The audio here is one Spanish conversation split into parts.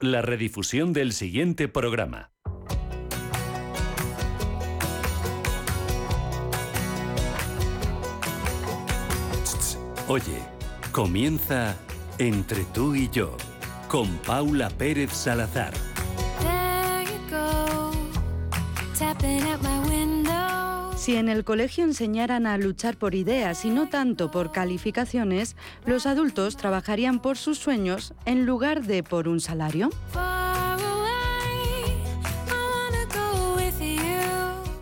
La redifusión del siguiente programa. Oye, comienza Entre tú y yo con Paula Pérez Salazar. Si en el colegio enseñaran a luchar por ideas y no tanto por calificaciones, los adultos trabajarían por sus sueños en lugar de por un salario.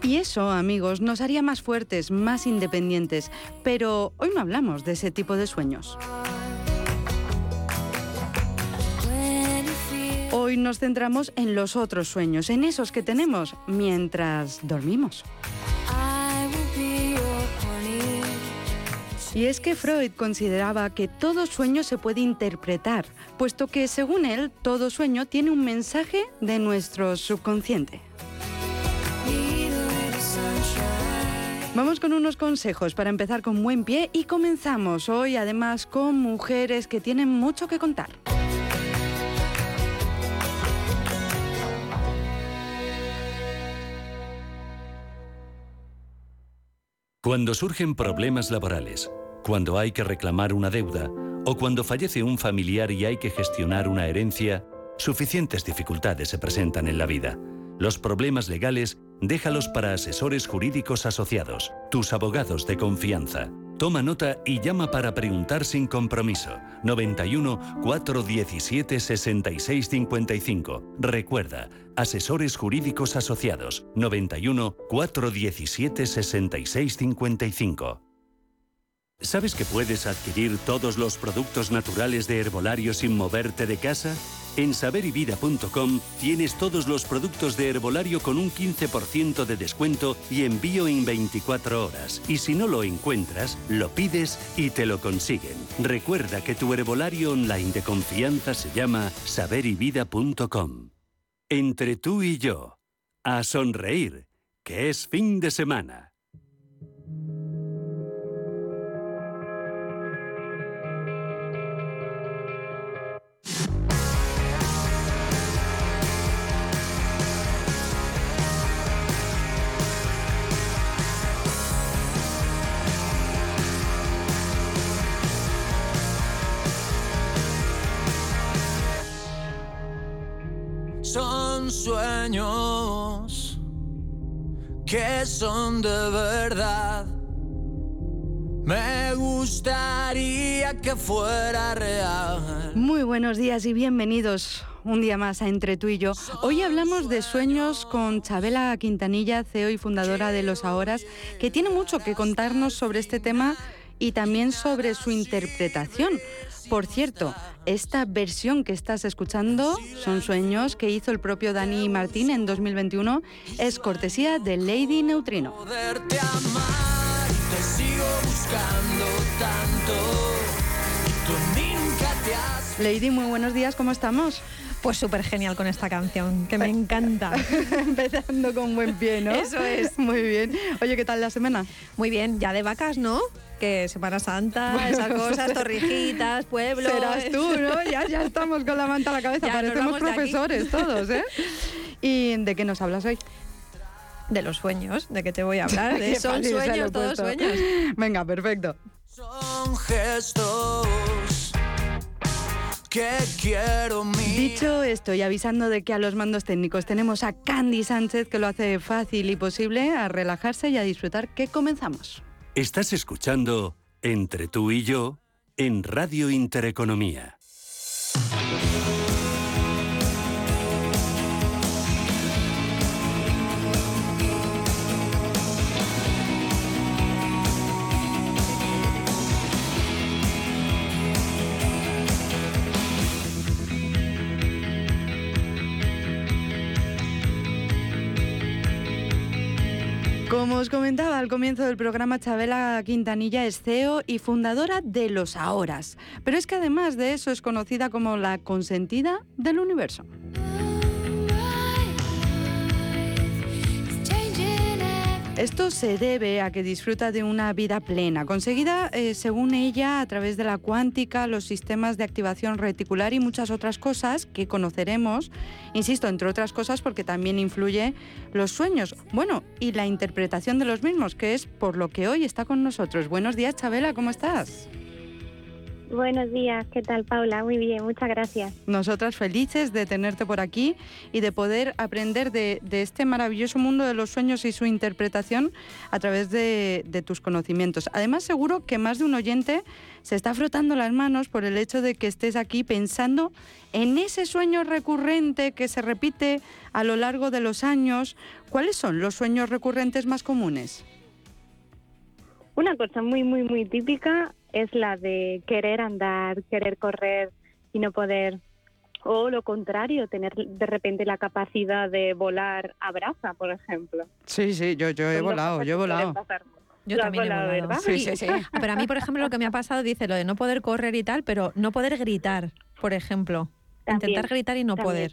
Y eso, amigos, nos haría más fuertes, más independientes. Pero hoy no hablamos de ese tipo de sueños. Hoy nos centramos en los otros sueños, en esos que tenemos mientras dormimos. Y es que Freud consideraba que todo sueño se puede interpretar, puesto que según él, todo sueño tiene un mensaje de nuestro subconsciente. Vamos con unos consejos para empezar con buen pie y comenzamos hoy además con mujeres que tienen mucho que contar. Cuando surgen problemas laborales, cuando hay que reclamar una deuda o cuando fallece un familiar y hay que gestionar una herencia, suficientes dificultades se presentan en la vida. Los problemas legales déjalos para asesores jurídicos asociados, tus abogados de confianza. Toma nota y llama para preguntar sin compromiso. 91 417 6655. Recuerda, asesores jurídicos asociados. 91 417 6655. ¿Sabes que puedes adquirir todos los productos naturales de herbolario sin moverte de casa? En saberivida.com tienes todos los productos de herbolario con un 15% de descuento y envío en 24 horas. Y si no lo encuentras, lo pides y te lo consiguen. Recuerda que tu herbolario online de confianza se llama saberivida.com. Entre tú y yo, a sonreír, que es fin de semana. Sueños que son de verdad. Me gustaría que fuera real. Muy buenos días y bienvenidos un día más a Entre tú y yo. Hoy hablamos de sueños con Chabela Quintanilla, CEO y fundadora de Los Ahoras, que tiene mucho que contarnos sobre este tema y también sobre su interpretación. Por cierto, esta versión que estás escuchando son sueños que hizo el propio Dani Martín en 2021. Es cortesía de Lady Neutrino. Poderte amar y te sigo buscando tanto. Y tú nunca te has Lady, muy buenos días, ¿cómo estamos? Pues súper genial con esta canción, que me encanta. Empezando con buen pie, ¿no? Eso es. Muy bien. Oye, ¿qué tal la semana? Muy bien, ya de vacas, ¿no? Que Semana Santa, esas cosas, torrijitas, pueblo. Serás tú, ¿no? Ya, ya estamos con la manta a la cabeza, Ya, parecemos profesores todos, ¿eh? ¿Y de qué nos hablas hoy? De los sueños, ¿de qué te voy a hablar? De son sueños, todos sueños. Venga, perfecto. Son gestos que quiero. Dicho esto y avisando de que a los mandos técnicos tenemos a Candy Sánchez que lo hace fácil y posible a relajarse y a disfrutar que comenzamos. Estás escuchando Entre tú y yo en Radio Intereconomía. Como os comentaba al comienzo del programa, Chabela Quintanilla es CEO y fundadora de Los Ahoras. Pero es que además de eso es conocida como la consentida del universo. Esto se debe a que disfruta de una vida plena, conseguida, eh, según ella, a través de la cuántica, los sistemas de activación reticular y muchas otras cosas que conoceremos, insisto, entre otras cosas porque también influye los sueños, bueno, y la interpretación de los mismos, que es por lo que hoy está con nosotros. Buenos días, Chabela, ¿cómo estás? Buenos días, ¿qué tal Paula? Muy bien, muchas gracias. Nosotras felices de tenerte por aquí y de poder aprender de, este maravilloso mundo de los sueños y su interpretación a través de, de, tus conocimientos. Además, seguro que más de un oyente se está frotando las manos por el hecho de que estés aquí pensando en ese sueño recurrente que se repite a lo largo de los años. ¿Cuáles son los sueños recurrentes más comunes? Una cosa muy, muy, muy típica es la de querer andar, querer correr y no poder. O lo contrario, tener de repente la capacidad de volar a brasa, por ejemplo. Sí, sí, yo, yo he volado, yo he volado. Yo también he volado. ¿verdad? Sí, sí, sí. Pero a mí, por ejemplo, lo que me ha pasado, dice lo de no poder correr y tal, pero no poder gritar, por ejemplo. Intentar gritar y no poder.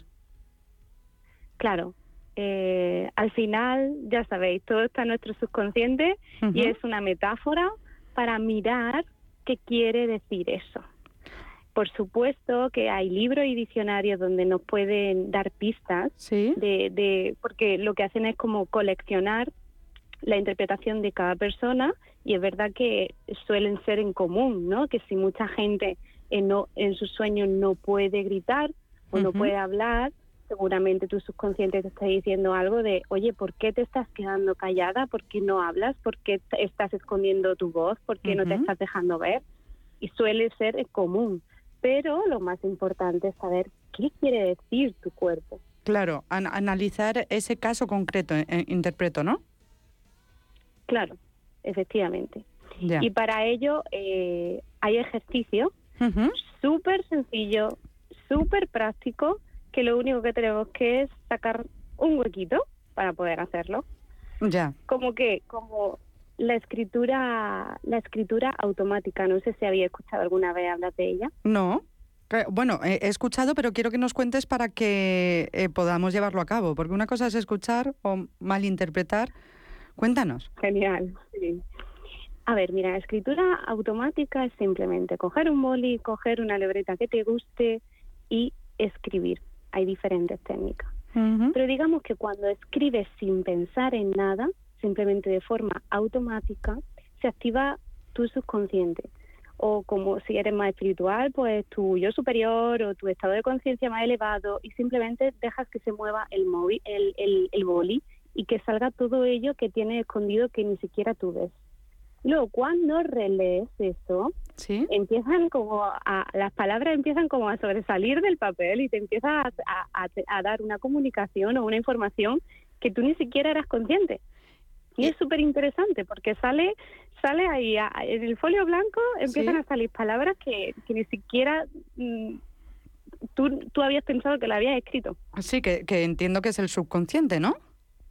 Claro. Eh, al final, ya sabéis, todo está en nuestro subconsciente y es una metáfora para mirar qué quiere decir eso. Por supuesto que hay libros y diccionarios donde nos pueden dar pistas, de, porque lo que hacen es como coleccionar la interpretación de cada persona y es verdad que suelen ser en común, ¿no? Que si mucha gente en, no, en sus sueños no puede gritar o no puede hablar, seguramente tu subconsciente te está diciendo algo de, oye, ¿por qué te estás quedando callada? ¿Por qué no hablas? ¿Por qué estás escondiendo tu voz? ¿Por qué no te estás dejando ver? Y suele ser común. Pero lo más importante es saber qué quiere decir tu cuerpo. Claro, analizar ese caso concreto, eh, eh, interpreto, ¿no? Claro, efectivamente. Y para ello eh, hay ejercicio súper sencillo, súper práctico, que lo único que tenemos que es sacar un huequito para poder hacerlo. Ya. Como que, como la escritura, la escritura automática, no sé si había escuchado alguna vez hablar de ella. No. Bueno, he escuchado, pero quiero que nos cuentes para que eh, podamos llevarlo a cabo, porque una cosa es escuchar o malinterpretar. Cuéntanos. Genial, A ver, mira, la escritura automática es simplemente coger un boli, coger una libreta que te guste y escribir hay diferentes técnicas. Pero digamos que cuando escribes sin pensar en nada, simplemente de forma automática, se activa tu subconsciente. O como si eres más espiritual, pues tu yo superior o tu estado de conciencia más elevado y simplemente dejas que se mueva el, móvil, el, el, el boli y que salga todo ello que tiene escondido que ni siquiera tú ves. Luego, cuando relees eso, empiezan como a, las palabras empiezan como a sobresalir del papel y te empieza a, dar una comunicación o una información que tú ni siquiera eras consciente. Y es súper interesante porque sale sale ahí, en el folio blanco empiezan a salir palabras que, ni siquiera mm, tú, tú habías pensado que la habías escrito. Sí, que, que entiendo que es el subconsciente, ¿no?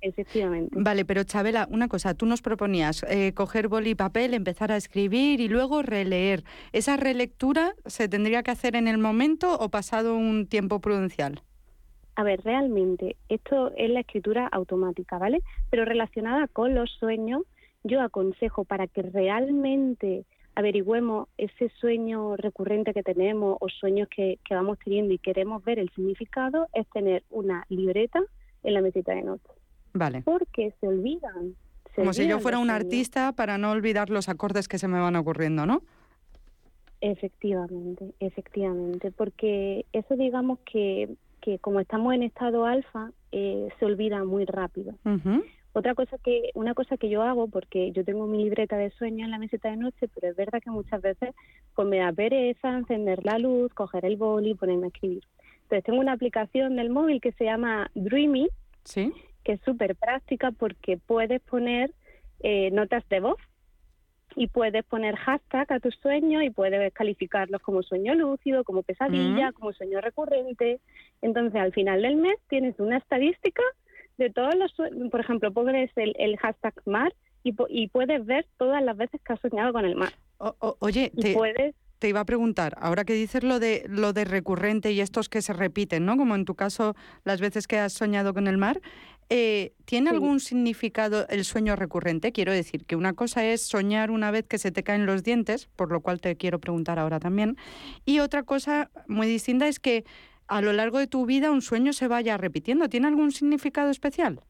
Efectivamente. Vale, pero Chabela, una cosa, tú nos proponías eh, coger boli y papel, empezar a escribir y luego releer. ¿Esa relectura se tendría que hacer en el momento o pasado un tiempo prudencial? A ver, realmente, esto es la escritura automática, ¿vale? Pero relacionada con los sueños, yo aconsejo para que realmente averigüemos ese sueño recurrente que tenemos o sueños que, que vamos teniendo y queremos ver el significado, es tener una libreta en la mesita de noche Vale. Porque se olvidan. Como si yo fuera un artista para no olvidar los acordes que se me van ocurriendo, ¿no? Efectivamente, efectivamente, porque eso digamos que, que como estamos en estado alfa, eh, se olvida muy rápido. Otra cosa que, una cosa que yo hago, porque yo tengo mi libreta de sueño en la meseta de noche, pero es verdad que muchas veces pues me da pereza encender la luz, coger el boli y ponerme a escribir. Entonces tengo una aplicación del móvil que se llama Dreamy, ¿Sí? Que es súper práctica porque puedes poner eh, notas de voz y puedes poner hashtag a tus sueños y puedes calificarlos como sueño lúcido, como pesadilla, como sueño recurrente. Entonces, al final del mes tienes una estadística de todos los sueños. Por ejemplo, pones el, el hashtag mar y, y, puedes ver todas las veces que has soñado con el mar. oye, te, puedes... te iba a preguntar, ahora que dices lo de, lo de recurrente y estos que se repiten, ¿no? Como en tu caso, las veces que has soñado con el mar, Eh, ¿Tiene algún significado el sueño recurrente? Quiero decir que una cosa es soñar una vez que se te caen los dientes, por lo cual te quiero preguntar ahora también, y otra cosa muy distinta es que a lo largo de tu vida un sueño se vaya repitiendo. ¿Tiene algún significado especial?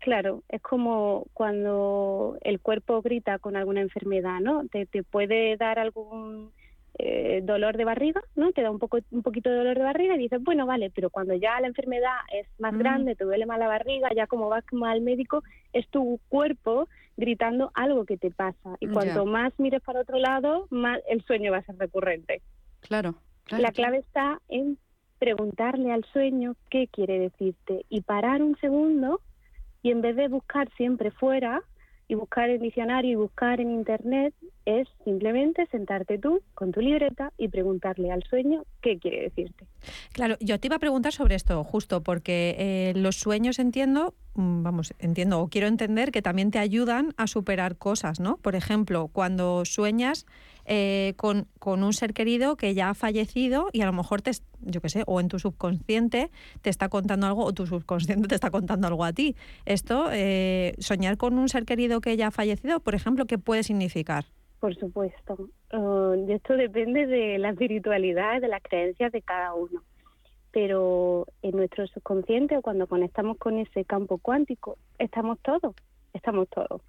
Claro, es como cuando el cuerpo grita con alguna enfermedad, ¿no? Te, te puede dar algún eh, dolor de barriga, ¿no? Te da un poco un poquito de dolor de barriga y dices, bueno, vale, pero cuando ya la enfermedad es más mm. grande, te duele más la barriga, ya como vas al médico, es tu cuerpo gritando algo que te pasa. Y cuanto más mires para otro lado, más el sueño va a ser recurrente. Claro. la clave está en preguntarle al sueño qué quiere decirte y parar un segundo y en vez de buscar siempre fuera, y buscar el diccionario y buscar en internet es simplemente sentarte tú con tu libreta y preguntarle al sueño qué quiere decirte. Claro, yo te iba a preguntar sobre esto justo porque eh, los sueños entiendo, mm, vamos, entiendo o quiero entender que también te ayudan a superar cosas, ¿no? Por ejemplo, cuando sueñas eh, con, con, un ser querido que ya ha fallecido y a lo mejor te, yo qué sé, o en tu subconsciente te está contando algo o tu subconsciente te está contando algo a ti. Esto, eh, soñar con un ser querido que ya ha fallecido, por ejemplo, ¿qué puede significar? Por supuesto. Uh, esto depende de la espiritualidad de las creencias de cada uno. Pero en nuestro subconsciente o cuando conectamos con ese campo cuántico, estamos todos estamos todos.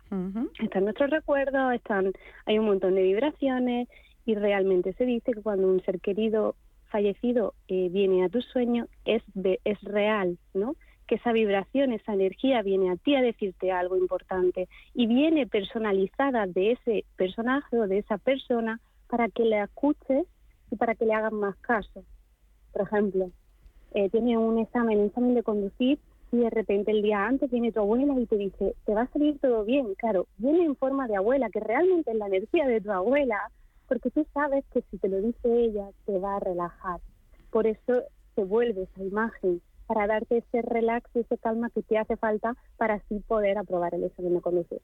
Están nuestros recuerdos, están, hay un montón de vibraciones y realmente se dice que cuando un ser querido fallecido eh, viene a tu sueño es, es real, ¿no? Que esa vibración, esa energía viene a ti a decirte algo importante y viene personalizada de ese personaje o de esa persona para que le escuches y para que le hagan más caso. Por ejemplo, eh, tiene un examen, un examen de conducir y de repente el día antes viene tu abuela y te dice, te va a salir todo bien. Claro, viene en forma de abuela, que realmente es la energía de tu abuela, porque tú sabes que si te lo dice ella, te va a relajar. Por eso se vuelve esa imagen, para darte ese relax y esa calma que te hace falta para así poder aprobar el examen de conducir.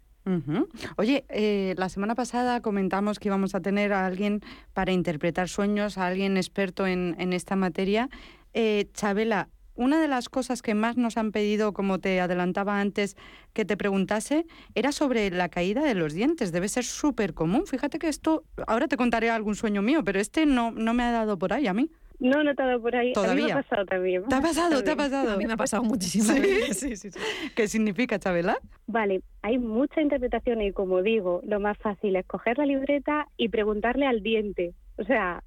Oye, eh, la semana pasada comentamos que íbamos a tener a alguien para interpretar sueños, a alguien experto en, en esta materia. Eh, Chabela, una de las cosas que más nos han pedido, como te adelantaba antes, que te preguntase, era sobre la caída de los dientes. Debe ser súper común. Fíjate que esto, ahora te contaré algún sueño mío, pero este no, no me ha dado por ahí a mí. No, no te ha dado por ahí. Todavía. A mí me ha pasado también. ¿Te ha pasado? ¿Te ha pasado? A mí me ha pasado muchísimas veces. Sí, sí, sí. ¿Qué significa, Chabela? Vale, hay muchas interpretaciones y como digo, lo más fácil es coger la libreta y preguntarle al diente. O sea,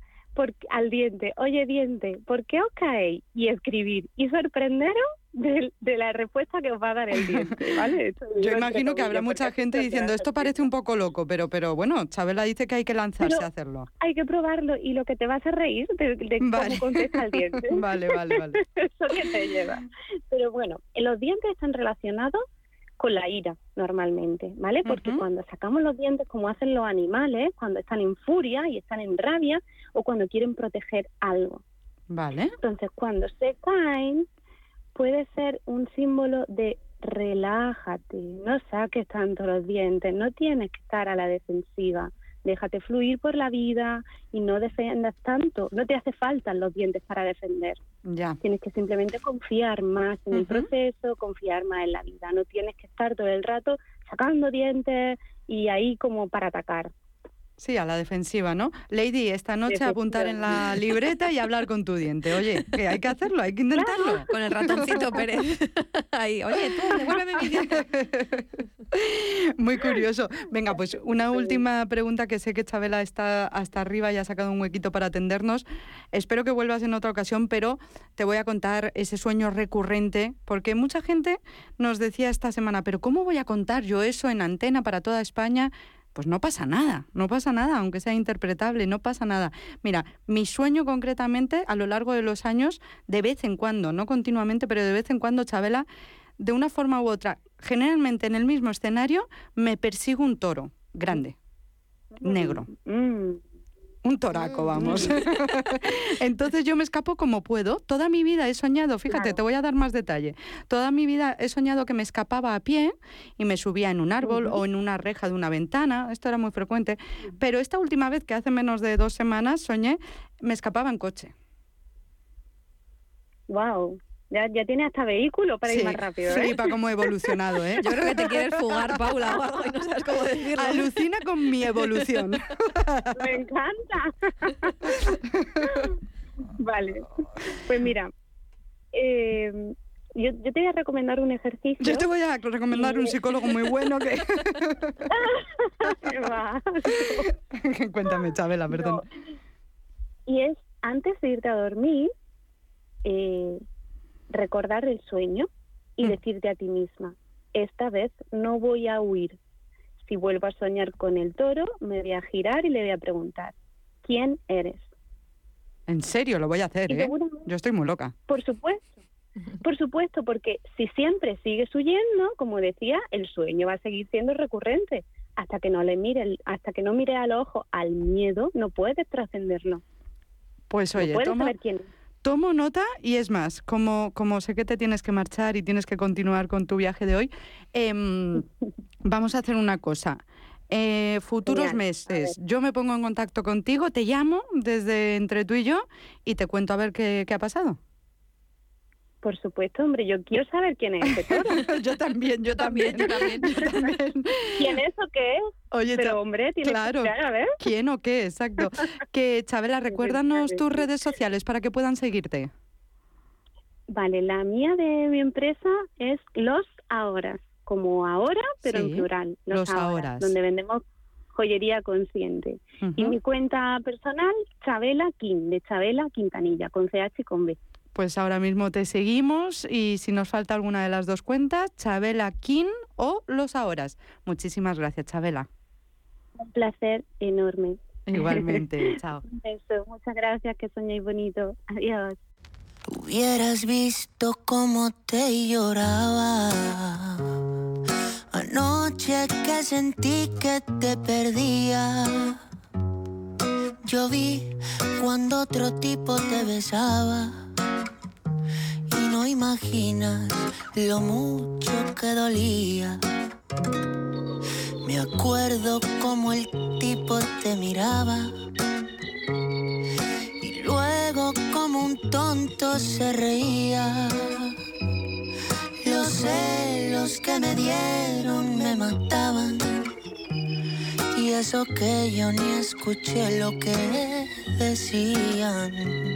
al diente, oye diente, ¿por qué os caéis? Y escribir y sorprenderos de, la respuesta que os va a dar el diente, ¿vale? Yo imagino que habrá mucha gente diciendo, esto parece un poco loco, pero, pero bueno, Chabela dice que hay que lanzarse a hacerlo. Hay que probarlo y lo que te vas a reír de, cómo contesta el diente. vale, vale, vale. Eso que te lleva. Pero bueno, los dientes están relacionados con la ira normalmente, ¿vale? Porque cuando sacamos los dientes, como hacen los animales, cuando están en furia y están en rabia o cuando quieren proteger algo. Vale. Entonces, cuando se caen, puede ser un símbolo de relájate, no saques tanto los dientes, no tienes que estar a la defensiva déjate fluir por la vida y no defendas tanto. No te hace falta los dientes para defender. Ya. Tienes que simplemente confiar más en el proceso, confiar más en la vida. No tienes que estar todo el rato sacando dientes y ahí como para atacar. Sí, a la defensiva, ¿no? Lady, esta noche apuntar en la libreta y hablar con tu diente. Oye, que hay que hacerlo, hay que intentarlo. Con el ratoncito Pérez. Ahí, oye, tú, devuélveme mi diente. Muy curioso. Venga, pues una última pregunta que sé que Chabela está hasta arriba y ha sacado un huequito para atendernos. Espero que vuelvas en otra ocasión, pero te voy a contar ese sueño recurrente, porque mucha gente nos decía esta semana, pero ¿cómo voy a contar yo eso en antena para toda España? Pues no pasa nada, no pasa nada, aunque sea interpretable, no pasa nada. Mira, mi sueño concretamente a lo largo de los años, de vez en cuando, no continuamente, pero de vez en cuando, Chabela, de una forma u otra, generalmente en el mismo escenario, me persigo un toro grande, negro. Mm. Un toraco, mm. vamos. Entonces yo me escapo como puedo. Toda mi vida he soñado, fíjate, te voy a dar más detalle. Toda mi vida he soñado que me escapaba a pie y me subía en un árbol o en una reja de una ventana. Esto era muy frecuente. Pero esta última vez, que hace menos de dos semanas, soñé, me escapaba en coche. Wow. Ya, ya tiene hasta vehículo para ir más rápido. ¿eh? Flipa cómo he evolucionado, ¿eh? Yo creo que te quieres fugar, Paula, o algo y no sabes cómo decirlo. Alucina con mi evolución. Me encanta. vale. Pues mira, eh, yo, yo, te voy a recomendar un ejercicio. Yo te voy a recomendar un psicólogo muy bueno que... Cuéntame, Chabela, perdón. Y es, antes de irte a dormir, eh, recordar el sueño y mm. decirte a ti misma, esta vez no voy a huir. Si vuelvo a soñar con el toro, me voy a girar y le voy a preguntar, ¿quién eres? En serio, lo voy a hacer, ¿eh? Yo estoy muy loca. Por supuesto. Por supuesto, porque si siempre sigues huyendo, como decía, el sueño va a seguir siendo recurrente. Hasta que no le mire, hasta que no mire al ojo al miedo, no puedes trascenderlo. Pues oye, tomo, nota y es más, como, como sé que te tienes que marchar y tienes que continuar con tu viaje de hoy, em, vamos a hacer una cosa. Eh, futuros meses, yo me pongo en contacto contigo, te llamo desde entre tú y yo y te cuento a ver qué, qué ha pasado. Por supuesto, hombre, yo quiero saber quién es este toro. yo también, yo también, yo también, ¿Quién es o qué es? Oye, Pero hombre, tienes claro, que a ver. ¿Quién o qué? Exacto. que Chabela, recuérdanos tus redes sociales para que puedan seguirte. Vale, la mía de mi empresa es Los Ahora, como ahora, pero en plural. Los, Ahora, donde vendemos joyería consciente. Y mi cuenta personal, Chabela Quin, de Chabela Quintanilla, con CH y con B pues ahora mismo te seguimos y si nos falta alguna de las dos cuentas, Chabela King o Los Ahoras. Muchísimas gracias, Chabela. Un placer enorme. Igualmente, chao. Un beso, muchas gracias, que soñéis bonito. Adiós. Hubieras visto cómo te lloraba. Anoche que sentí que te perdía. Yo vi cuando otro tipo te besaba imaginas lo mucho que dolía. Me acuerdo como el tipo te miraba y luego como un tonto se reía. Los celos que me dieron me mataban y eso que yo ni escuché lo que decían.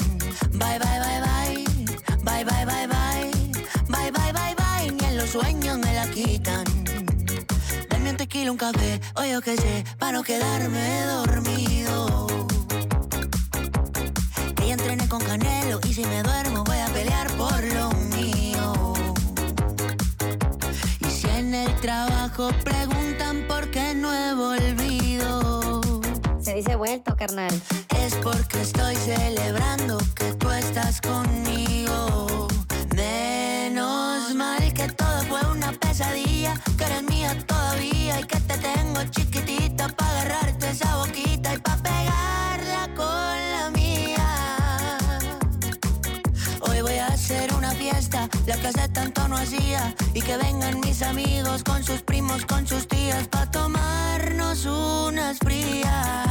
Tequila, un café, o yo qué sé, para no quedarme dormido. Que ya entrené con Canelo y si me duermo voy a pelear por lo mío. Y si en el trabajo preguntan por qué no he volvido. Se dice vuelto, carnal. Es porque estoy celebrando que tú estás conmigo. Que eres mía todavía y que te tengo chiquitita para agarrarte esa boquita y para pegarla con la mía. Hoy voy a hacer una fiesta, la que hace tanto no hacía, y que vengan mis amigos con sus primos, con sus tías, para tomarnos unas frías.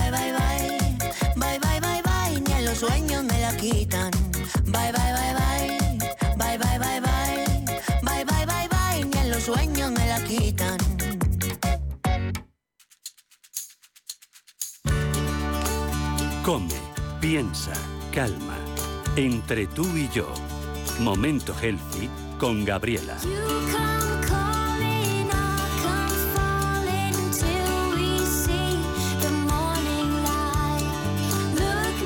Piensa, calma. Entre tú y yo. Momento healthy con Gabriela.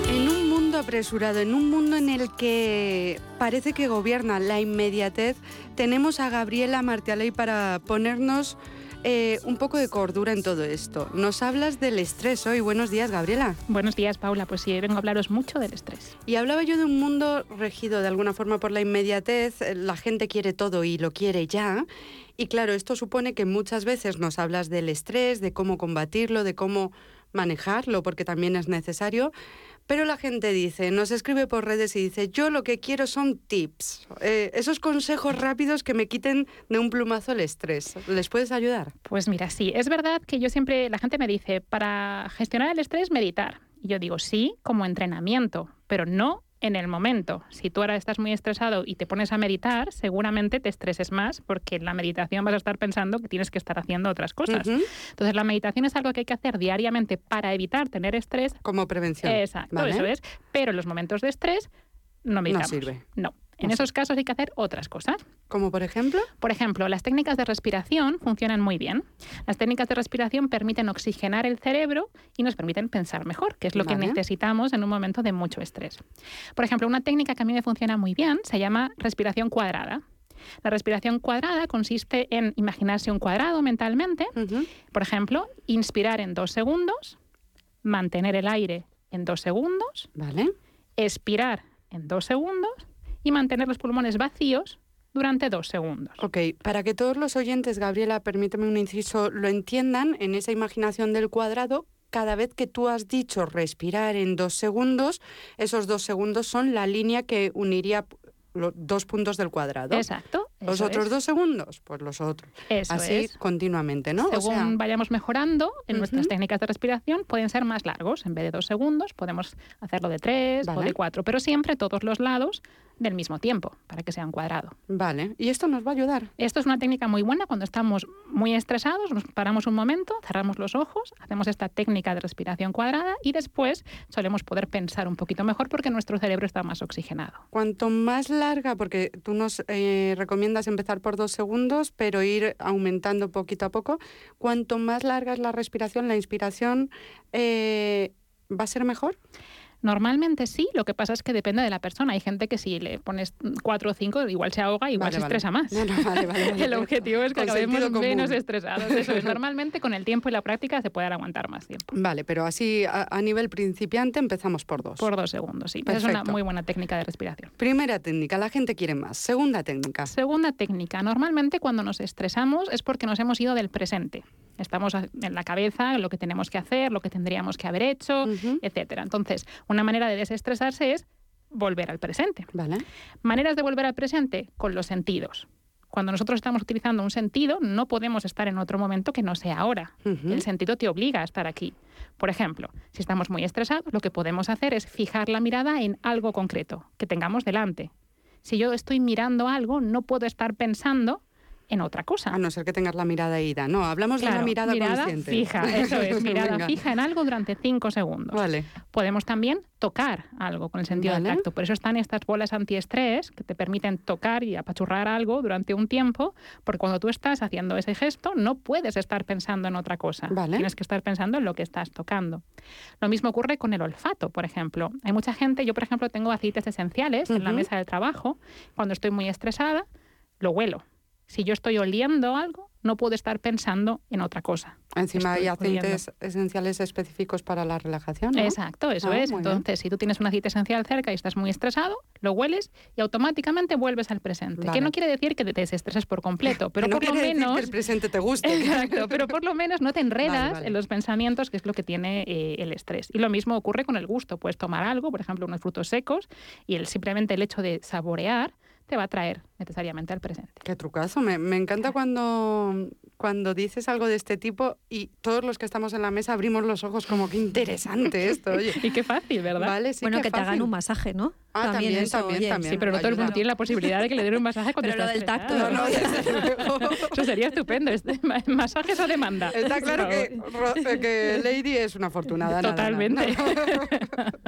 En un mundo apresurado, en un mundo en el que parece que gobierna la inmediatez, tenemos a Gabriela Martialey para ponernos eh, un poco de cordura en todo esto. Nos hablas del estrés hoy. Buenos días, Gabriela. Buenos días, Paula. Pues sí, vengo a hablaros mucho del estrés. Y hablaba yo de un mundo regido de alguna forma por la inmediatez. La gente quiere todo y lo quiere ya. Y claro, esto supone que muchas veces nos hablas del estrés, de cómo combatirlo, de cómo manejarlo, porque también es necesario. Pero la gente dice, nos escribe por redes y dice, yo lo que quiero son tips, eh, esos consejos rápidos que me quiten de un plumazo el estrés. ¿Les puedes ayudar? Pues mira, sí, es verdad que yo siempre, la gente me dice, para gestionar el estrés, meditar. Y yo digo, sí, como entrenamiento, pero no en el momento. Si tú ahora estás muy estresado y te pones a meditar, seguramente te estreses más porque en la meditación vas a estar pensando que tienes que estar haciendo otras cosas. Entonces, la meditación es algo que hay que hacer diariamente para evitar tener estrés. Como prevención. Exacto, eso es. Pero en los momentos de estrés no meditamos. No sirve. No. En esos casos hay que hacer otras cosas. ¿Como por ejemplo? Por ejemplo, las técnicas de respiración funcionan muy bien. Las técnicas de respiración permiten oxigenar el cerebro y nos permiten pensar mejor, que es lo que necesitamos en un momento de mucho estrés. Por ejemplo, una técnica que a mí me funciona muy bien se llama respiración cuadrada. La respiración cuadrada consiste en imaginarse un cuadrado mentalmente. Por ejemplo, inspirar en dos segundos, mantener el aire en dos segundos, vale. expirar en dos segundos y mantener los pulmones vacíos durante dos segundos. Ok, para que todos los oyentes, Gabriela, permíteme un inciso, lo entiendan, en esa imaginación del cuadrado, cada vez que tú has dicho respirar en dos segundos, esos dos segundos son la línea que uniría los dos puntos del cuadrado. Exacto. Los otros dos segundos, pues los otros. Eso Así continuamente, ¿no? Según vayamos mejorando en nuestras técnicas de respiración, pueden ser más largos. En vez de dos segundos, podemos hacerlo de tres o de cuatro, pero siempre todos los lados del mismo tiempo, para que sea un cuadrado. Vale, ¿y esto nos va a ayudar? Esto es una técnica muy buena cuando estamos muy estresados, nos paramos un momento, cerramos los ojos, hacemos esta técnica de respiración cuadrada y después solemos poder pensar un poquito mejor porque nuestro cerebro está más oxigenado. Cuanto más larga, porque tú nos eh, recomiendas empezar por dos segundos, pero ir aumentando poquito a poco, cuanto más larga es la respiración, la inspiración, eh, ¿va a ser mejor? Normalmente sí, lo que pasa es que depende de la persona. Hay gente que si le pones cuatro o cinco, igual se ahoga, igual se estresa más. el objetivo es que acabemos menos estresados. Eso es. Normalmente con el tiempo y la práctica se puede aguantar más tiempo. Vale, pero así a, nivel principiante empezamos por dos. Por dos segundos, sí. Es una muy buena técnica de respiración. Primera técnica, la gente quiere más. Segunda técnica. Segunda técnica. Normalmente cuando nos estresamos es porque nos hemos ido del presente. Estamos en la cabeza lo que tenemos que hacer, lo que tendríamos que haber hecho, etcétera. Entonces, una manera de desestresarse es volver al presente. Vale. Maneras de volver al presente con los sentidos. Cuando nosotros estamos utilizando un sentido, no podemos estar en otro momento que no sea ahora. El sentido te obliga a estar aquí. Por ejemplo, si estamos muy estresados, lo que podemos hacer es fijar la mirada en algo concreto que tengamos delante. Si yo estoy mirando algo, no puedo estar pensando en otra cosa. A no ser que tengas la mirada ida. No, hablamos de la mirada, mirada fija, eso es, mirada fija en algo durante cinco segundos. Vale. Podemos también tocar algo con el sentido del tacto. Por eso están estas bolas antiestrés que te permiten tocar y apachurrar algo durante un tiempo, porque cuando tú estás haciendo ese gesto no puedes estar pensando en otra cosa. Vale. Tienes que estar pensando en lo que estás tocando. Lo mismo ocurre con el olfato, por ejemplo. Hay mucha gente, yo por ejemplo tengo aceites esenciales en la mesa de trabajo. Cuando estoy muy estresada, lo huelo si yo estoy oliendo algo, no puedo estar pensando en otra cosa. Encima hay aceites esenciales específicos para la relajación. Exacto, eso ah, es. Entonces, si tú tienes un aceite esencial cerca y estás muy estresado, lo hueles y automáticamente vuelves al presente. Que no quiere decir que te desestreses por completo, pero por lo menos. que el presente te guste. Exacto, pero por lo menos no te enredas en los pensamientos, que es lo que tiene eh, el estrés. Y lo mismo ocurre con el gusto. Puedes tomar algo, por ejemplo, unos frutos secos, y el, simplemente el hecho de saborear te va a traer necesariamente al presente. Qué trucazo. Me, me encanta cuando, cuando dices algo de este tipo y todos los que estamos en la mesa abrimos los ojos como qué interesante esto, oye. y qué fácil, ¿verdad? Vale, sí, bueno, que te hagan un masaje, ¿no? Ah, también, eso, también, oye, también. Sí, pero no todo el mundo tiene la posibilidad de que le den un masaje cuando Pero lo está del tacto. No, no. Eso sería estupendo. Este, ma- masajes a demanda. Está claro que, eh, que Lady es una afortunada. nada, Totalmente. nada.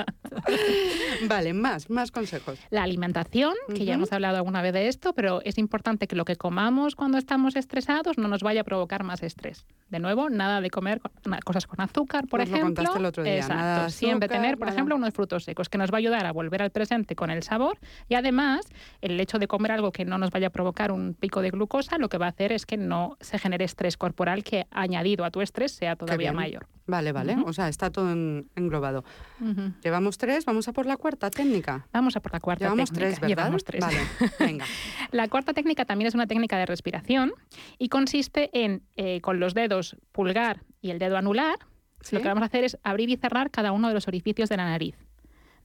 vale, más, más consejos. La alimentación, que ya hemos hablado alguna vez de esto, pero es importante que lo que comamos cuando estamos estresados no nos vaya a provocar más estrés. De nuevo, nada de comer cosas con azúcar, por lo ejemplo. contaste el otro día, Exacto. nada Siempre azúcar, tener, por nada. ejemplo, unos frutos secos, que nos va a ayudar a volver al presente con el sabor. Y además, el hecho de comer algo que no nos vaya a provocar un pico de glucosa, lo que va a hacer es que no se genere estrés corporal que añadido a tu estrés sea todavía mayor. Vale, vale. Ujú. O sea, está todo en- englobado. Ujú. Llevamos tres, vamos a por la cuarta técnica. Vamos a por la cuarta Llevamos técnica. tres, ¿verdad? Llevamos tres. Vale, venga. La cuarta técnica también es una técnica de respiración y consiste en, eh, con los dedos pulgar y el dedo anular, ¿Sí? lo que vamos a hacer es abrir y cerrar cada uno de los orificios de la nariz.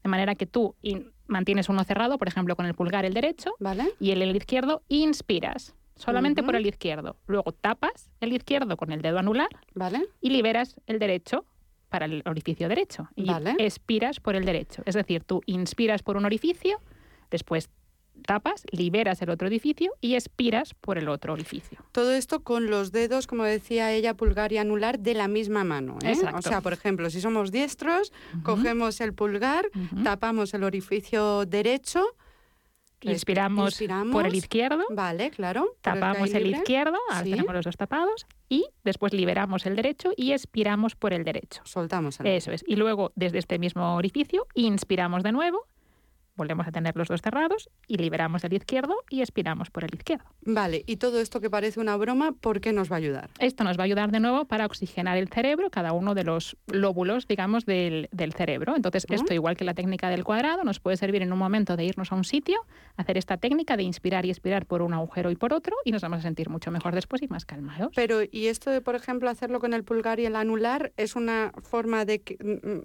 De manera que tú mantienes uno cerrado, por ejemplo, con el pulgar el derecho, ¿Vale? y el, el izquierdo inspiras, solamente por el izquierdo. Luego tapas el izquierdo con el dedo anular ¿Vale? y liberas el derecho para el orificio derecho. Y Vale. expiras por el derecho. Es decir, tú inspiras por un orificio, después tapas, liberas el otro orificio y expiras por el otro orificio. Todo esto con los dedos, como decía ella, pulgar y anular de la misma mano. ¿eh? Exacto. O sea, por ejemplo, si somos diestros, cogemos el pulgar, tapamos el orificio derecho. Inspiramos, inspiramos. por el izquierdo, Vale, claro. el tapamos el izquierdo, ahora Sí. tenemos los dos tapados, y después liberamos el derecho y expiramos por el derecho. Soltamos el Eso es. Y luego, desde este mismo orificio, inspiramos de nuevo, volvemos a tener los dos cerrados y liberamos el izquierdo y expiramos por el izquierdo. Vale, y todo esto que parece una broma, ¿por qué nos va a ayudar? Esto nos va a ayudar de nuevo para oxigenar el cerebro, cada uno de los lóbulos, digamos, del, del cerebro. Entonces, esto, igual que la técnica del cuadrado, nos puede servir en un momento de irnos a un sitio, hacer esta técnica de inspirar y expirar por un agujero y por otro, y nos vamos a sentir mucho mejor después y más calmados. Pero, ¿y esto de, por ejemplo, hacerlo con el pulgar y el anular es una forma de, que-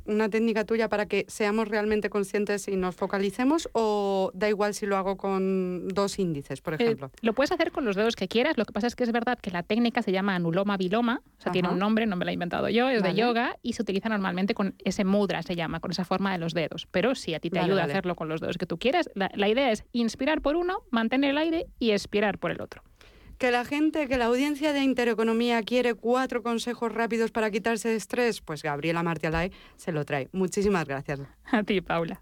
mm, una técnica tuya para que seamos realmente conscientes y nos focalicemos o da igual si lo hago con dos índices, por Eh, ejemplo? lo puedes hacer con los dedos que quieras. Lo que pasa es que es verdad que la técnica se llama anuloma viloma, o sea, tiene un nombre, no me lo he inventado yo, es Vale. de yoga y se utiliza normalmente con ese mudra, se llama, con esa forma de los dedos. Pero si a ti te Vale, ayuda vale. a hacerlo con los dedos que tú quieras, la, la idea es inspirar por uno, mantener el aire y expirar por el otro. Que la gente, que la audiencia de Intereconomía quiere cuatro consejos rápidos para quitarse de estrés, pues Gabriela Martialay se lo trae. Muchísimas gracias. A ti, Paula.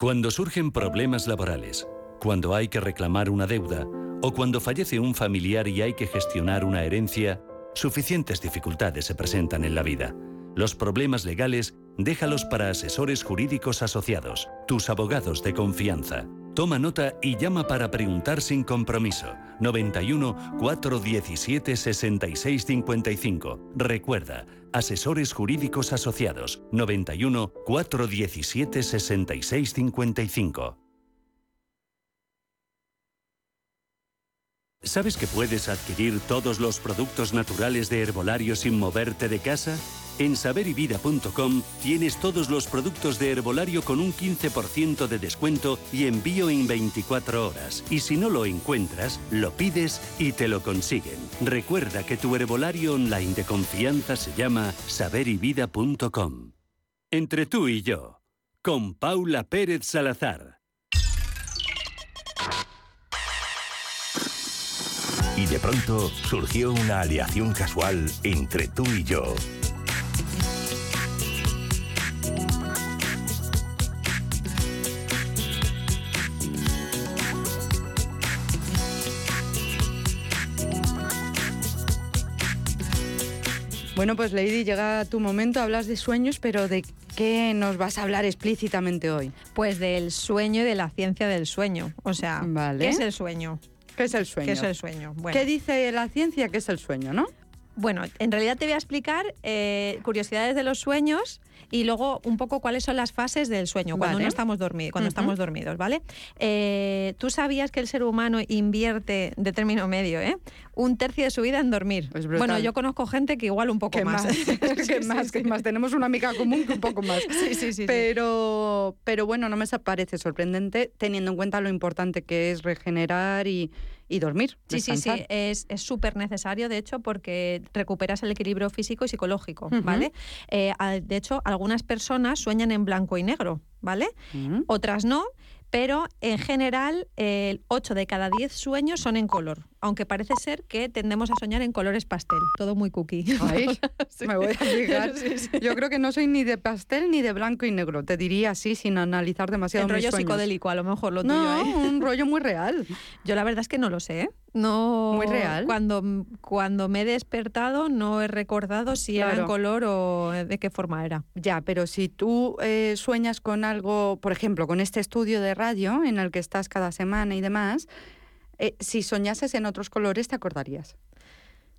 Cuando surgen problemas laborales, cuando hay que reclamar una deuda o cuando fallece un familiar y hay que gestionar una herencia, suficientes dificultades se presentan en la vida. Los problemas legales déjalos para asesores jurídicos asociados, tus abogados de confianza. Toma nota y llama para preguntar sin compromiso. 91 417 66 55. Recuerda, asesores jurídicos asociados. 91 417 66 55. ¿Sabes que puedes adquirir todos los productos naturales de herbolario sin moverte de casa? En saberivida.com tienes todos los productos de herbolario con un 15% de descuento y envío en 24 horas. Y si no lo encuentras, lo pides y te lo consiguen. Recuerda que tu herbolario online de confianza se llama saberivida.com. Entre tú y yo, con Paula Pérez Salazar. Y de pronto surgió una aleación casual entre tú y yo. Bueno, pues Lady, llega tu momento, hablas de sueños, pero ¿de qué nos vas a hablar explícitamente hoy? Pues del sueño y de la ciencia del sueño. O sea, Vale. ¿qué es el sueño? ¿Qué es el sueño? ¿Qué es el sueño? Bueno, ¿Qué dice la ciencia que es el sueño, no? Bueno, en realidad te voy a explicar eh, curiosidades de los sueños y luego un poco cuáles son las fases del sueño cuando no estamos dormidos, cuando estamos dormidos, ¿vale? Eh, Tú sabías que el ser humano invierte de término medio, ¿eh? Un tercio de su vida en dormir. bueno, yo conozco gente que igual un poco más. que más, que más. Tenemos una amiga común que un poco más. sí, sí, sí. Pero, pero bueno, no me parece sorprendente teniendo en cuenta lo importante que es regenerar y, y dormir. Sí, sí, sí, es súper necesario, de hecho, porque recuperas el equilibrio físico y psicológico, ¿vale? Eh, de hecho, algunas personas sueñan en blanco y negro, ¿vale? Mm. Otras no, pero en general el 8 de cada 10 sueños son en color, aunque parece ser que tendemos a soñar en colores pastel, todo muy cookie. me voy a fijar. Yo creo que no soy ni de pastel ni de blanco y negro, te diría así sin analizar demasiado El rollo psicodélico, a lo mejor lo tuyo, no, ¿eh? un rollo muy real. Yo la verdad es que no lo sé, ¿eh? No, muy real. Cuando, cuando me he despertado no he recordado si era en color o de qué forma era. Ya, pero si tú eh, sueñas con algo, por ejemplo, con este estudio de radio en el que estás cada semana y demás, eh, si soñases en otros colores te acordarías.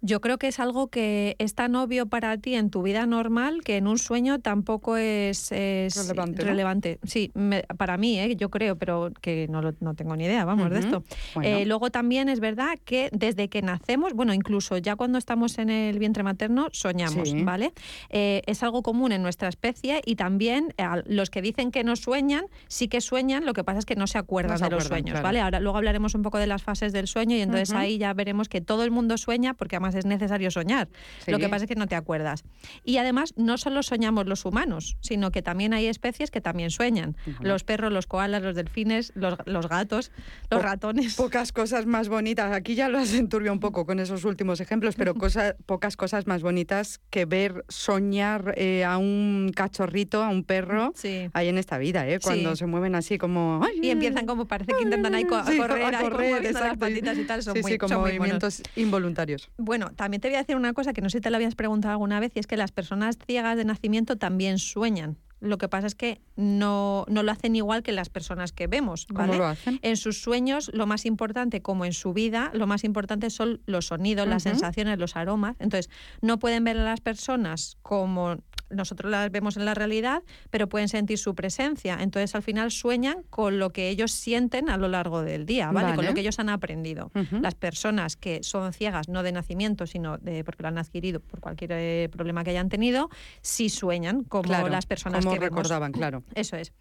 Yo creo que es algo que es tan obvio para ti en tu vida normal que en un sueño tampoco es, relevante. Sí, para mí, ¿eh? yo creo, pero que no, no tengo ni idea, vamos, de esto. Eh, luego también es verdad que desde que nacemos, bueno, incluso ya cuando estamos en el vientre materno, soñamos, ¿vale? Eh, es algo común en nuestra especie y también los que dicen que no sueñan, sí que sueñan, lo que pasa es que no se acuerdan de los sueños, ¿vale? Ahora luego hablaremos un poco de las fases del sueño y entonces ahí ya veremos que todo el mundo sueña porque además es necesario soñar. Lo que pasa es que no te acuerdas. Y además, no solo soñamos los humanos, sino que también hay especies que también sueñan. Los perros, los koalas, los delfines, los, gatos, los ratones. Pocas cosas más bonitas. Aquí ya lo has enturbiado un poco con esos últimos ejemplos, pero pocas cosas más bonitas que ver soñar eh, a un cachorrito, a un perro, ahí en esta vida, ¿eh? cuando se mueven así como... y empiezan como parece que intentan ahí correr, a correr, las patitas y tal. Son muy, como movimientos involuntarios. Bueno, también te voy a decir una cosa que no sé si te la habías preguntado alguna vez, y es que las personas ciegas de nacimiento también sueñan. Lo que pasa es que no, no, lo hacen igual que las personas que vemos. ¿vale? lo hacen? En sus sueños, lo más importante, como en su vida, lo más importante son los sonidos, las sensaciones, los aromas. Entonces, no pueden ver a las personas como nosotros las vemos en la realidad, pero pueden sentir su presencia. Entonces, al final sueñan con lo que ellos sienten a lo largo del día, ¿vale? Con lo que ellos han aprendido. Las personas que son ciegas, no de nacimiento, sino de, porque lo han adquirido por cualquier eh, problema que hayan tenido, sí sueñan como las personas como que recordaban, claro. Eso es.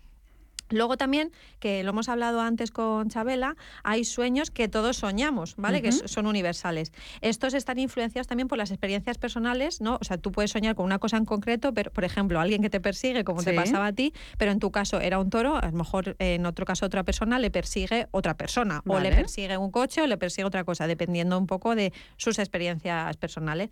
Luego también, que lo hemos hablado antes con Chabela, hay sueños que todos soñamos, ¿vale? Que son universales. Estos están influenciados también por las experiencias personales, ¿no? O sea, tú puedes soñar con una cosa en concreto, pero, por ejemplo, alguien que te persigue, como te pasaba a ti, pero en tu caso era un toro, a lo mejor en otro caso otra persona le persigue otra persona, o le persigue un coche o le persigue otra cosa, dependiendo un poco de sus experiencias personales.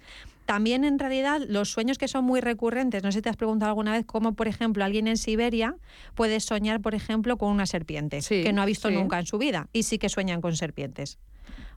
También en realidad los sueños que son muy recurrentes, no sé si te has preguntado alguna vez cómo, por ejemplo, alguien en Siberia puede soñar, por ejemplo, con una serpiente que no ha visto nunca en su vida y sí que sueñan con serpientes.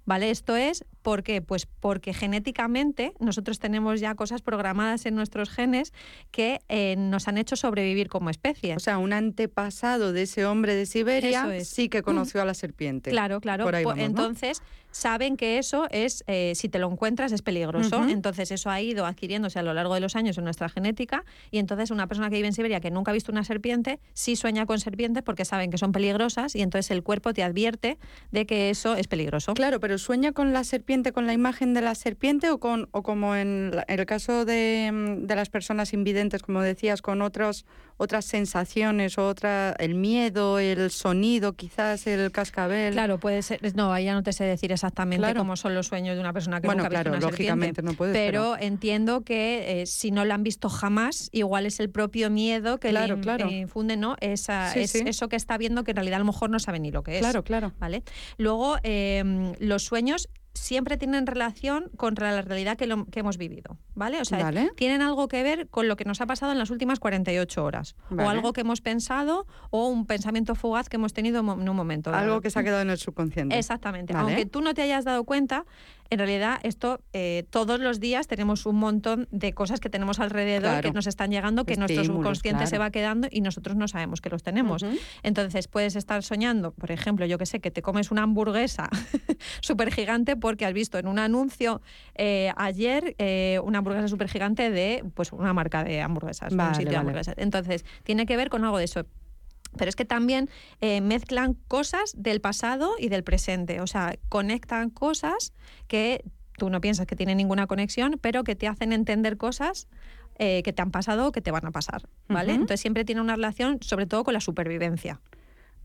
¿Vale? Esto es ¿por qué? Pues porque genéticamente nosotros tenemos ya cosas programadas en nuestros genes que eh, nos han hecho sobrevivir como especie. O sea, un antepasado de ese hombre de Siberia sí que conoció a la serpiente. Claro, claro. Entonces, saben que eso es, eh, si te lo encuentras, es peligroso. Entonces, eso ha ido adquiriéndose a lo largo de los años en nuestra genética. Y entonces, una persona que vive en Siberia que nunca ha visto una serpiente, sí sueña con serpientes porque saben que son peligrosas y entonces el cuerpo te advierte de que eso es peligroso. Claro, pero sueña con la serpiente, con la imagen de la serpiente o, con, o como en, el caso de, de las personas invidentes, como decías, con otros otras sensaciones, otra, el miedo, el sonido, quizás el cascabel. Claro, puede ser. No, ya no te sé decir exactamente cómo son los sueños de una persona que bueno, nunca ha visto una lógicamente no puede. Pero, entiendo que eh, si no la han visto jamás, igual es el propio miedo que le, infunde, ¿no? Esa, es eso que está viendo que en realidad a lo mejor no sabe ni lo que es. Claro, claro. ¿Vale? Luego, em, los sueños siempre tienen relación con la realidad que, que hemos vivido, ¿vale? O sea, tienen algo que ver con lo que nos ha pasado en las últimas 48 horas, o algo que hemos pensado, o un pensamiento fugaz que hemos tenido en un momento. Algo que se ha quedado en el subconsciente. Exactamente. Aunque tú no te hayas dado cuenta, en realidad esto eh, todos los días tenemos un montón de cosas que tenemos alrededor que nos están llegando, que nuestro subconsciente se va quedando y nosotros no sabemos que los tenemos. Entonces puedes estar soñando, por ejemplo, yo que sé, que te comes una hamburguesa súper gigante porque has visto en un anuncio eh, ayer eh, una hamburguesa súper gigante de pues una marca de hamburguesas, un sitio de hamburguesas. Entonces, tiene que ver con algo de eso. Pero es que también eh, mezclan cosas del pasado y del presente, o sea, conectan cosas que tú no piensas que tienen ninguna conexión, pero que te hacen entender cosas eh, que te han pasado o que te van a pasar, ¿vale? Entonces siempre tiene una relación sobre todo con la supervivencia.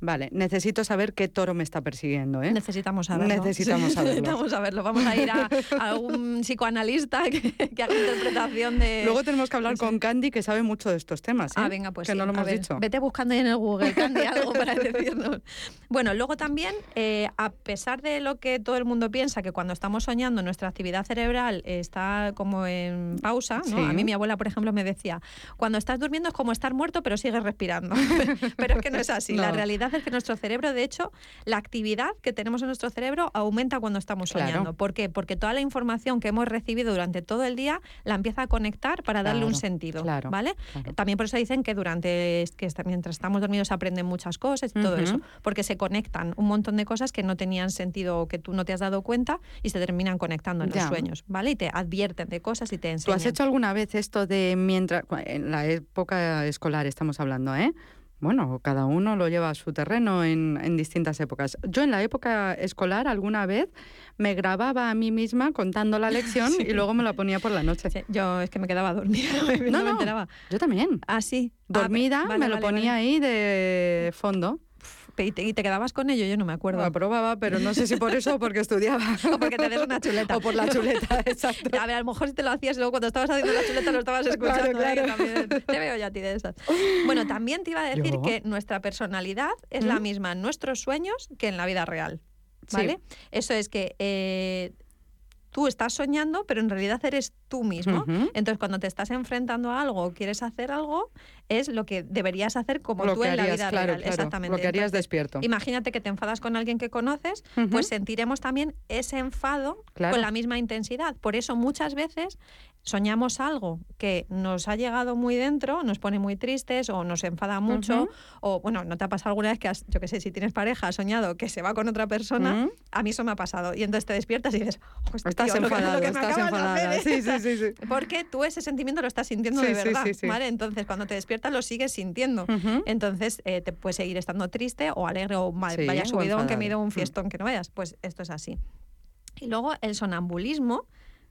Vale, necesito saber qué toro me está persiguiendo, ¿eh? Necesitamos saberlo. Necesitamos saberlo. Necesitamos saberlo. Vamos a ir a, algún psicoanalista que, haga interpretación de... Luego tenemos que hablar con Candy, que sabe mucho de estos temas, Ah, ¿eh? venga, pues Que no lo hemos dicho. Vete buscando ahí en el Google, Candy, algo para decirnos. Bueno, luego también, eh, a pesar de lo que todo el mundo piensa, que cuando estamos soñando nuestra actividad cerebral está como en pausa, ¿no? A mí mi abuela, por ejemplo, me decía, cuando estás durmiendo es como estar muerto, pero sigues respirando. pero es que no es así. La realidad es que nuestro cerebro, de hecho, la actividad que tenemos en nuestro cerebro aumenta cuando estamos soñando. ¿Por qué? Porque toda la información que hemos recibido durante todo el día la empieza a conectar para darle un sentido. ¿Vale? También por eso dicen que durante que mientras estamos dormidos aprenden muchas cosas y todo eso, porque se conectan un montón de cosas que no tenían sentido o que tú no te has dado cuenta y se terminan conectando en los sueños, ¿vale? Y te advierten de cosas y te enseñan. ¿Tú has hecho alguna vez esto de mientras en la época escolar estamos hablando, ¿eh? Bueno, cada uno lo lleva a su terreno en, en, distintas épocas. Yo en la época escolar alguna vez me grababa a mí misma contando la lección y luego me la ponía por la noche. yo es que me quedaba dormida, no, no, me Yo también. Ah, sí. Dormida, me lo ponía ahí de fondo y te, quedabas con ello, yo no me acuerdo. Me probaba, pero no sé si por eso o porque estudiaba. o porque te des una chuleta. o por la chuleta, exacto. A ver, a lo mejor si te lo hacías luego cuando estabas haciendo la chuleta lo estabas escuchando. ¿eh? También, te veo ya a ti de esas. Bueno, también te iba a decir que nuestra personalidad es la ¿Mm? misma en nuestros sueños que en la vida real. ¿Vale? Eso es que eh, tú estás soñando, pero en realidad eres tú mismo. Entonces, cuando te estás enfrentando a algo o quieres hacer algo, es lo que deberías hacer como tú en la vida real. Exactamente. Lo que harías despierto. Imagínate que te enfadas con alguien que conoces, pues sentiremos también ese enfado con la misma intensidad. Por eso muchas veces soñamos algo que nos ha llegado muy dentro, nos pone muy tristes o nos enfada mucho, o bueno, ¿no te ha pasado alguna vez que has, yo qué sé, si tienes pareja, has soñado que se va con otra persona? A mí eso me ha pasado. Y entonces te despiertas y dices, estás enfadado, estás enfadada. Sí, sí, sí, sí, Porque tú ese sentimiento lo estás sintiendo de verdad, ¿vale? Entonces cuando te despiertas lo sigues sintiendo. Entonces eh, te puedes seguir estando triste o alegre o vaya subido aunque me ido un fiestón que no veas. Pues esto es así. Y luego el sonambulismo,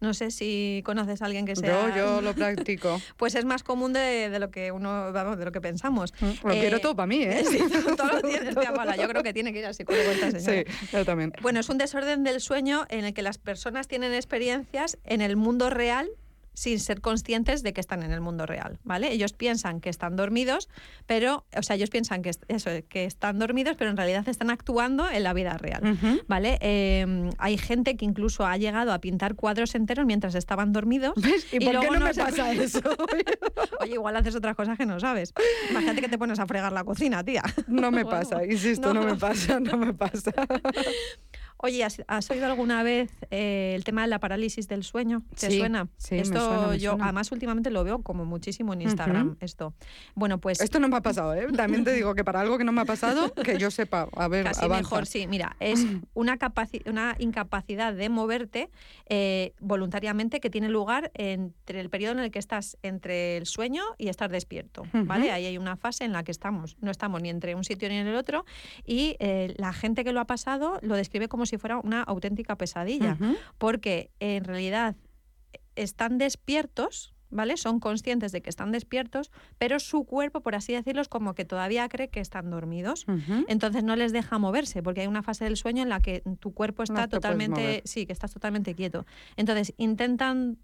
no sé si conoces a alguien que sea. Yo, yo lo practico. pues es más común de, lo que uno, vamos, de lo que pensamos. Mm, lo quiero eh, todo para mí, ¿eh? Sí, todo lo tienes. Yo creo que tiene que ir al psicólogo esta Sí, yo también. Bueno, es un desorden del sueño en el que las personas tienen experiencias en el mundo real sin ser conscientes de que están en el mundo real, ¿vale? Ellos piensan que están dormidos, pero, o sea, ellos piensan que, eso, que están dormidos, pero en realidad están actuando en la vida real, ¿vale? Em, hay gente que incluso ha llegado a pintar cuadros enteros mientras estaban dormidos. ¿Y, por qué no, me pasa eso? Oye, igual haces otras cosas que no sabes. Imagínate que te pones a fregar la cocina, tía. No me pasa, insisto, no me pasa, no me pasa. Oye, ¿has, oído alguna vez eh, el tema de la parálisis del sueño? ¿Te suena? Sí, esto me yo además últimamente lo veo como muchísimo en Instagram esto. Bueno, pues Esto no me ha pasado, ¿eh? También te digo que para algo que no me ha pasado, que yo sepa, a ver, casi mejor, sí, mira, es una una incapacidad de moverte eh, voluntariamente que tiene lugar entre el periodo en el que estás entre el sueño y estar despierto, ¿vale? Ahí hay una fase en la que estamos, no estamos ni entre un sitio ni en el otro y eh, la gente que lo ha pasado lo describe como si fuera una auténtica pesadilla, porque en realidad están despiertos, ¿vale? Son conscientes de que están despiertos, pero su cuerpo, por así decirlo, es como que todavía cree que están dormidos. Entonces no les deja moverse, porque hay una fase del sueño en la que tu cuerpo está totalmente, sí, que estás totalmente quieto. Entonces intentan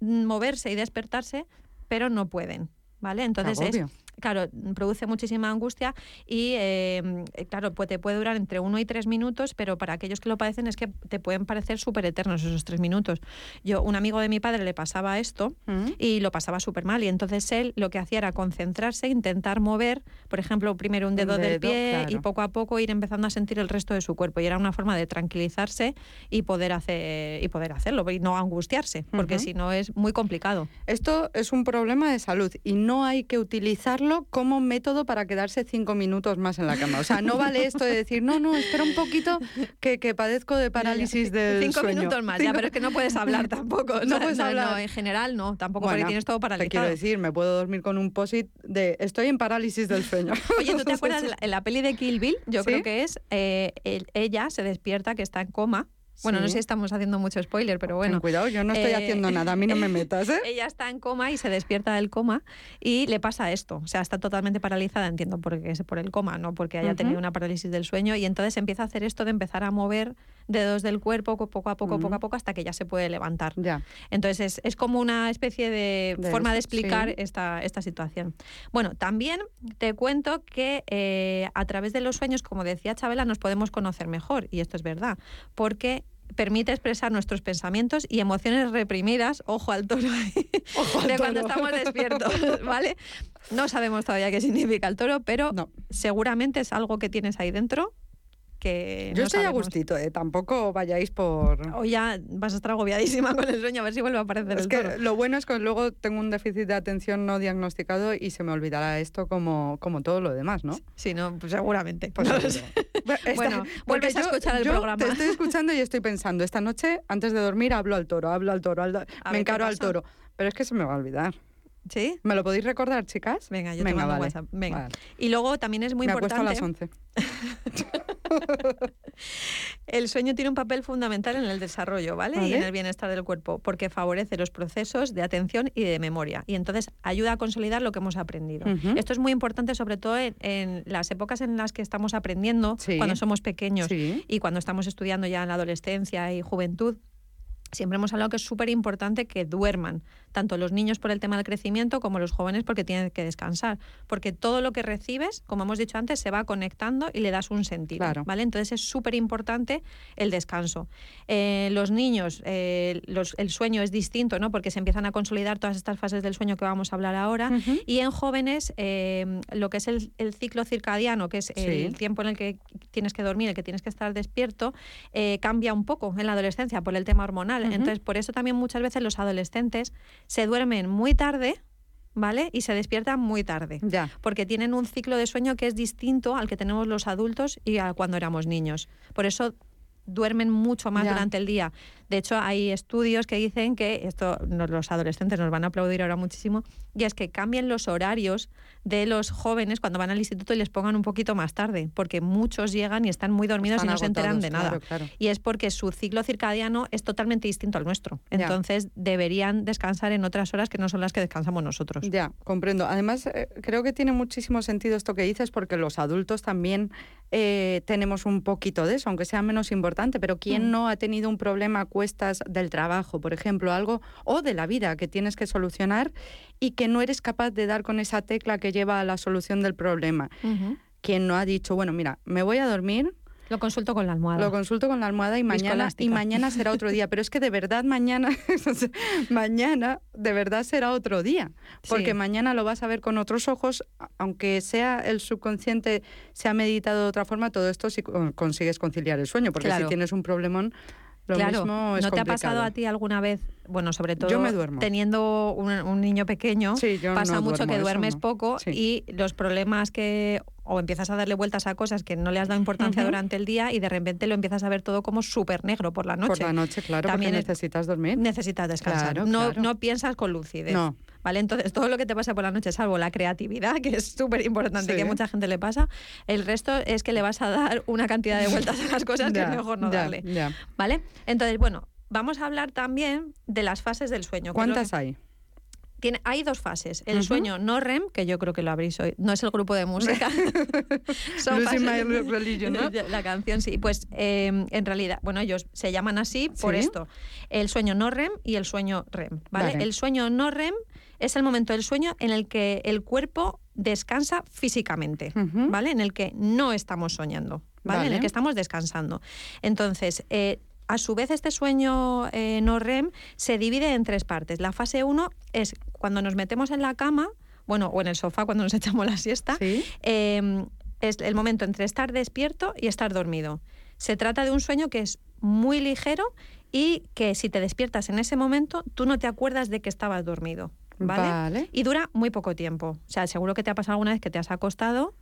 moverse y despertarse, pero no pueden, ¿vale? Entonces es claro, produce muchísima angustia y, eh, claro, pues te puede durar entre uno y tres minutos, pero para aquellos que lo padecen es que te pueden parecer súper eternos esos tres minutos. Yo, un amigo de mi padre le pasaba esto Mm. y lo pasaba súper mal y entonces él lo que hacía era concentrarse, intentar mover, por ejemplo, primero un dedo, del dedo, pie y poco a poco ir empezando a sentir el resto de su cuerpo y era una forma de tranquilizarse y poder hacer y poder hacerlo y no angustiarse, porque si no es muy complicado. Esto es un problema de salud y no hay que utilizarlo como método para quedarse cinco minutos más en la cama. O sea, no vale esto de decir, no, no, espera un poquito que, que padezco de parálisis del Cinco sueño. minutos más, ya, pero es que no puedes hablar tampoco. o No sea, puedes hablar. en general no, tampoco Bueno, porque tienes todo Te paralizado. quiero decir, me puedo dormir con un posit de estoy en parálisis del sueño. Oye, ¿tú te acuerdas de la, en la peli de Kill Bill? Yo ¿Sí? creo que es eh, el- ella se despierta que está en coma. Bueno, no sé si estamos haciendo mucho spoiler, pero Ten bueno. cuidado, yo no estoy eh, haciendo nada, a mí no me metas, ¿eh? Ella está en coma y se despierta del coma y le pasa esto. O sea, está totalmente paralizada, entiendo porque es por el coma, no porque haya tenido una parálisis del sueño. Y entonces empieza a hacer esto de empezar a mover dedos del cuerpo poco a poco, poco a poco, hasta que ya se puede levantar. Ya. Entonces es, es como una especie de, De forma de explicar sí. esta, esta situación. Bueno, también te cuento que eh, a través de los sueños, como decía Chabela, nos podemos conocer mejor, y esto es verdad, porque permite expresar nuestros pensamientos y emociones reprimidas, ojo al toro, ahí, de cuando toro. estamos despiertos, ¿vale? No sabemos todavía qué significa el toro, pero No. seguramente es algo que tienes ahí dentro que Yo no estoy a gustito, ¿eh? Tampoco vayáis por... Hoy ya vas a estar agobiadísima con el sueño, a ver si vuelve a aparecer Es el que toro. lo bueno es que luego tengo un déficit de atención no diagnosticado y se me olvidará esto como, como todo lo demás, ¿no? Si no, pues seguramente. Pues No seguro. Bueno, esta- Bueno, porque vuelves a escuchar el yo programa. Te estoy escuchando y estoy pensando, esta noche, antes de dormir, hablo al toro, hablo al toro, hablo- me ver, ¿qué encaro al toro. Pero es que se me va a olvidar. ¿Sí? ¿Me lo podéis recordar, chicas? Venga, yo te Venga, mando vale. WhatsApp. Venga. Vale. Y luego también es muy me acuesto a importante. las 11. El sueño tiene un papel fundamental en el desarrollo, ¿vale? Y en el bienestar del cuerpo, porque favorece los procesos de atención y de memoria. Y entonces ayuda a consolidar lo que hemos aprendido. Esto es muy importante, sobre todo en, en las épocas en las que estamos aprendiendo, Sí. cuando somos pequeños Sí. y cuando estamos estudiando ya en la adolescencia y juventud. Siempre hemos hablado que es súper importante que duerman, tanto los niños por el tema del crecimiento como los jóvenes porque tienen que descansar. Porque todo lo que recibes, como hemos dicho antes, se va conectando y le das un sentido. Claro. ¿vale? Entonces es súper importante el descanso. Eh, los niños, eh, los- el sueño es distinto, ¿no? porque se empiezan a consolidar todas estas fases del sueño que vamos a hablar ahora. Y en jóvenes, eh, lo que es el, el ciclo circadiano, que es el tiempo en el que tienes que dormir, el que tienes que estar despierto, eh, cambia un poco en la adolescencia por el tema hormonal. Entonces, por eso también muchas veces los adolescentes se duermen muy tarde, ¿vale? Y se despiertan muy tarde. Ya. Porque tienen un ciclo de sueño que es distinto al que tenemos los adultos y a cuando éramos niños. Por eso duermen mucho más Ya. durante el día. De hecho, hay estudios que dicen que esto nos- los adolescentes nos van a aplaudir ahora muchísimo, y es que cambien los horarios de los jóvenes cuando van al instituto y les pongan un poquito más tarde, porque muchos llegan y están muy dormidos Están y no se enteran de nada. claro, claro. Y es porque su ciclo circadiano es totalmente distinto al nuestro. Ya. Entonces, deberían descansar en otras horas que no son las que descansamos nosotros. Ya, comprendo. Además, eh, creo que tiene muchísimo sentido esto que dices porque los adultos también eh, tenemos un poquito de eso, aunque sea menos importante, pero ¿quién Mm. no ha tenido un problema a cuestas del trabajo, por ejemplo, algo, o de la vida que tienes que solucionar y que no eres capaz de dar con esa tecla que lleva a la solución del problema? ¿Quién no ha dicho, bueno, mira, me voy a dormir, Lo consulto con la almohada. lo consulto con la almohada y mañana, y mañana será otro día. Pero es que de verdad mañana, mañana de verdad será otro día. Porque Sí. mañana lo vas a ver con otros ojos, aunque sea el subconsciente, se ha meditado de otra forma, todo esto si co- consigues conciliar el sueño. Porque Claro. si tienes un problemón, lo claro, mismo es ¿no te ha pasado a ti alguna vez, bueno, sobre todo Yo me duermo. teniendo un, un niño pequeño, Sí, pasa no mucho duermo, que duermes no. poco Sí. y los problemas que o empiezas a darle vueltas a cosas que no le has dado importancia durante el día y de repente lo empiezas a ver todo como súper negro por la noche. Por la noche, claro, También porque necesitas dormir. Necesitas descansar. Claro, no, claro. no piensas con lucidez. No. ¿Vale? Entonces, todo lo que te pasa por la noche, salvo la creatividad, que es súper importante, Sí. que a mucha gente le pasa, el resto es que le vas a dar una cantidad de vueltas a las cosas que es mejor no ya, darle. ya. ¿Vale? Entonces, bueno, vamos a hablar también de las fases del sueño. ¿Cuántas que- hay? tiene, hay dos fases. El sueño no REM, que yo creo que lo habréis oído, no es el grupo de música. Son fases- My Religion, ¿no? La canción sí. Pues eh, en realidad, bueno, ellos se llaman así por Sí. esto. El sueño no REM y el sueño REM. ¿vale? Vale. El sueño no REM es el momento del sueño en el que el cuerpo descansa físicamente, ¿vale? En el que no estamos soñando, ¿vale? En el que estamos descansando. Entonces, eh, a su vez, este sueño eh, no REM se divide en tres partes. La fase 1 es cuando nos metemos en la cama, bueno, o en el sofá cuando nos echamos la siesta, em, es el momento entre estar despierto y estar dormido. Se trata de un sueño que es muy ligero y que si te despiertas en ese momento, tú no te acuerdas de que estabas dormido. ¿Vale? Y dura muy poco tiempo. O sea, seguro que te ha pasado alguna vez que te has acostado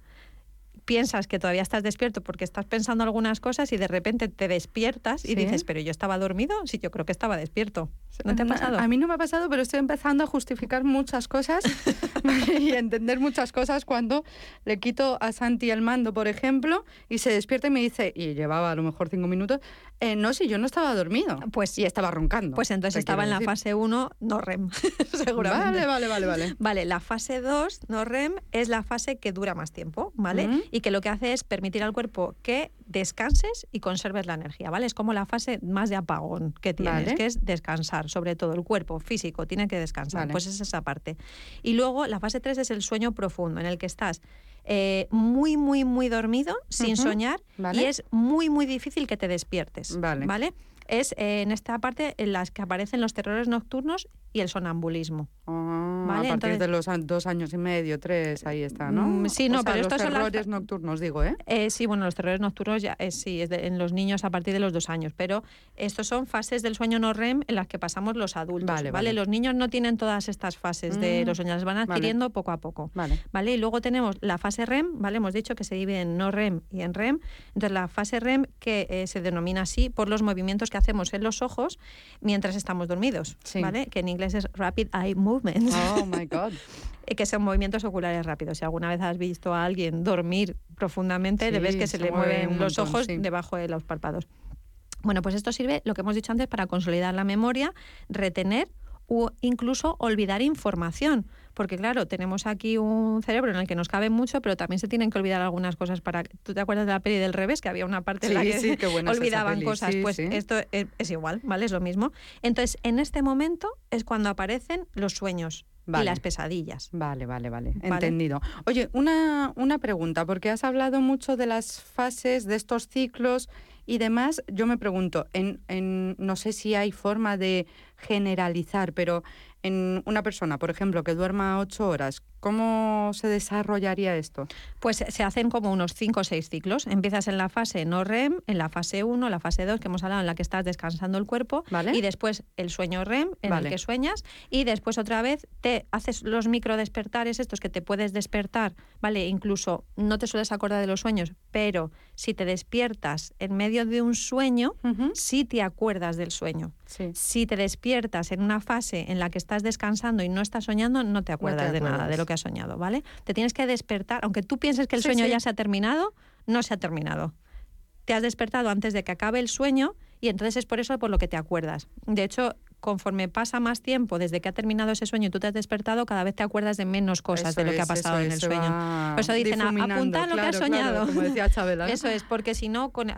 piensas que todavía estás despierto porque estás pensando algunas cosas y de repente te despiertas y dices, pero yo estaba dormido, sí, yo creo que estaba despierto. ¿No te ha pasado? A mí no me ha pasado, pero estoy empezando a justificar muchas cosas y a entender muchas cosas cuando le quito a Santi el mando, por ejemplo, y se despierta y me dice, y llevaba a lo mejor cinco minutos, eh, no, si yo no estaba dormido. Pues, y estaba roncando. Pues entonces estaba en la fase 1, no REM, seguramente. Vale, vale, vale, vale. Vale, la fase 2, no REM, es la fase que dura más tiempo, ¿vale? Y que lo que hace es permitir al cuerpo que descanses y conserves la energía, ¿vale? Es como la fase más de apagón que tienes, que es descansar, sobre todo el cuerpo físico tiene que descansar, pues es esa parte. Y luego la fase 3 es el sueño profundo, en el que estás eh, muy, muy, muy dormido, sin soñar, y es muy, muy difícil que te despiertes. Vale. ¿vale? Es eh, en esta parte en las que aparecen los terrores nocturnos y el sonambulismo. Ah, a partir de los dos años y medio, tres, ahí está, ¿no? Mm, sí, no, pero estos son los terrores nocturnos, digo, ¿eh? ¿eh? Sí, bueno, los terrores nocturnos ya, eh, sí, es en los niños a partir de los dos años, pero estos son fases del sueño no REM en las que pasamos los adultos, ¿vale? vale. Los niños no tienen todas estas fases de mm, los sueños, las van adquiriendo poco a poco, ¿vale? ¿vale? Y luego tenemos la fase REM, ¿vale? Hemos dicho que se divide en no REM y en REM. Entonces, la fase REM que se denomina así por los movimientos que hacemos en los ojos mientras estamos dormidos, ¿vale? Que en inglés es Rapid Eye Movement. Oh my God. que son movimientos oculares rápidos. Si alguna vez has visto a alguien dormir profundamente, le ves que se, le mueven los ojos debajo de los párpados. Bueno, pues esto sirve, lo que hemos dicho antes, para consolidar la memoria, retener o incluso olvidar información. Porque claro, tenemos aquí un cerebro en el que nos cabe mucho, pero también se tienen que olvidar algunas cosas para... ¿Tú te acuerdas de la peli del revés? Que había una parte en la que olvidaban cosas. pues esto es, igual, ¿vale? Es lo mismo. Entonces, en este momento es cuando aparecen los sueños. y las pesadillas. Vale, vale, vale, Entendido. Oye, una, una pregunta, porque has hablado mucho de las fases, de estos ciclos y demás. Yo me pregunto, en, en, no sé si hay forma de generalizar, pero en una persona, por ejemplo, que duerma ocho horas, ¿cómo se desarrollaría esto? Pues se hacen como unos cinco o seis ciclos. Empiezas en la fase no REM, en la fase 1, la fase 2, que hemos hablado, en la que estás descansando el cuerpo, y después el sueño REM, en el que sueñas, y después otra vez te haces los micro despertares, estos que te puedes despertar, ¿vale? Incluso no te sueles acordar de los sueños, pero si te despiertas en medio de un sueño, sí te acuerdas del sueño. Si te despiertas en una fase en la que estás descansando y no estás soñando, no te acuerdas de nada de lo que has soñado, ¿vale? Te tienes que despertar, aunque tú pienses que el sueño ya se ha terminado, no se ha terminado. Te has despertado antes de que acabe el sueño y entonces es por eso por lo que te acuerdas. De hecho, conforme pasa más tiempo desde que ha terminado ese sueño y tú te has despertado, cada vez te acuerdas de menos cosas de lo que ha pasado en el sueño. Por eso dicen, apunta lo que has soñado. como decía Chabela. Eso es, porque si no, con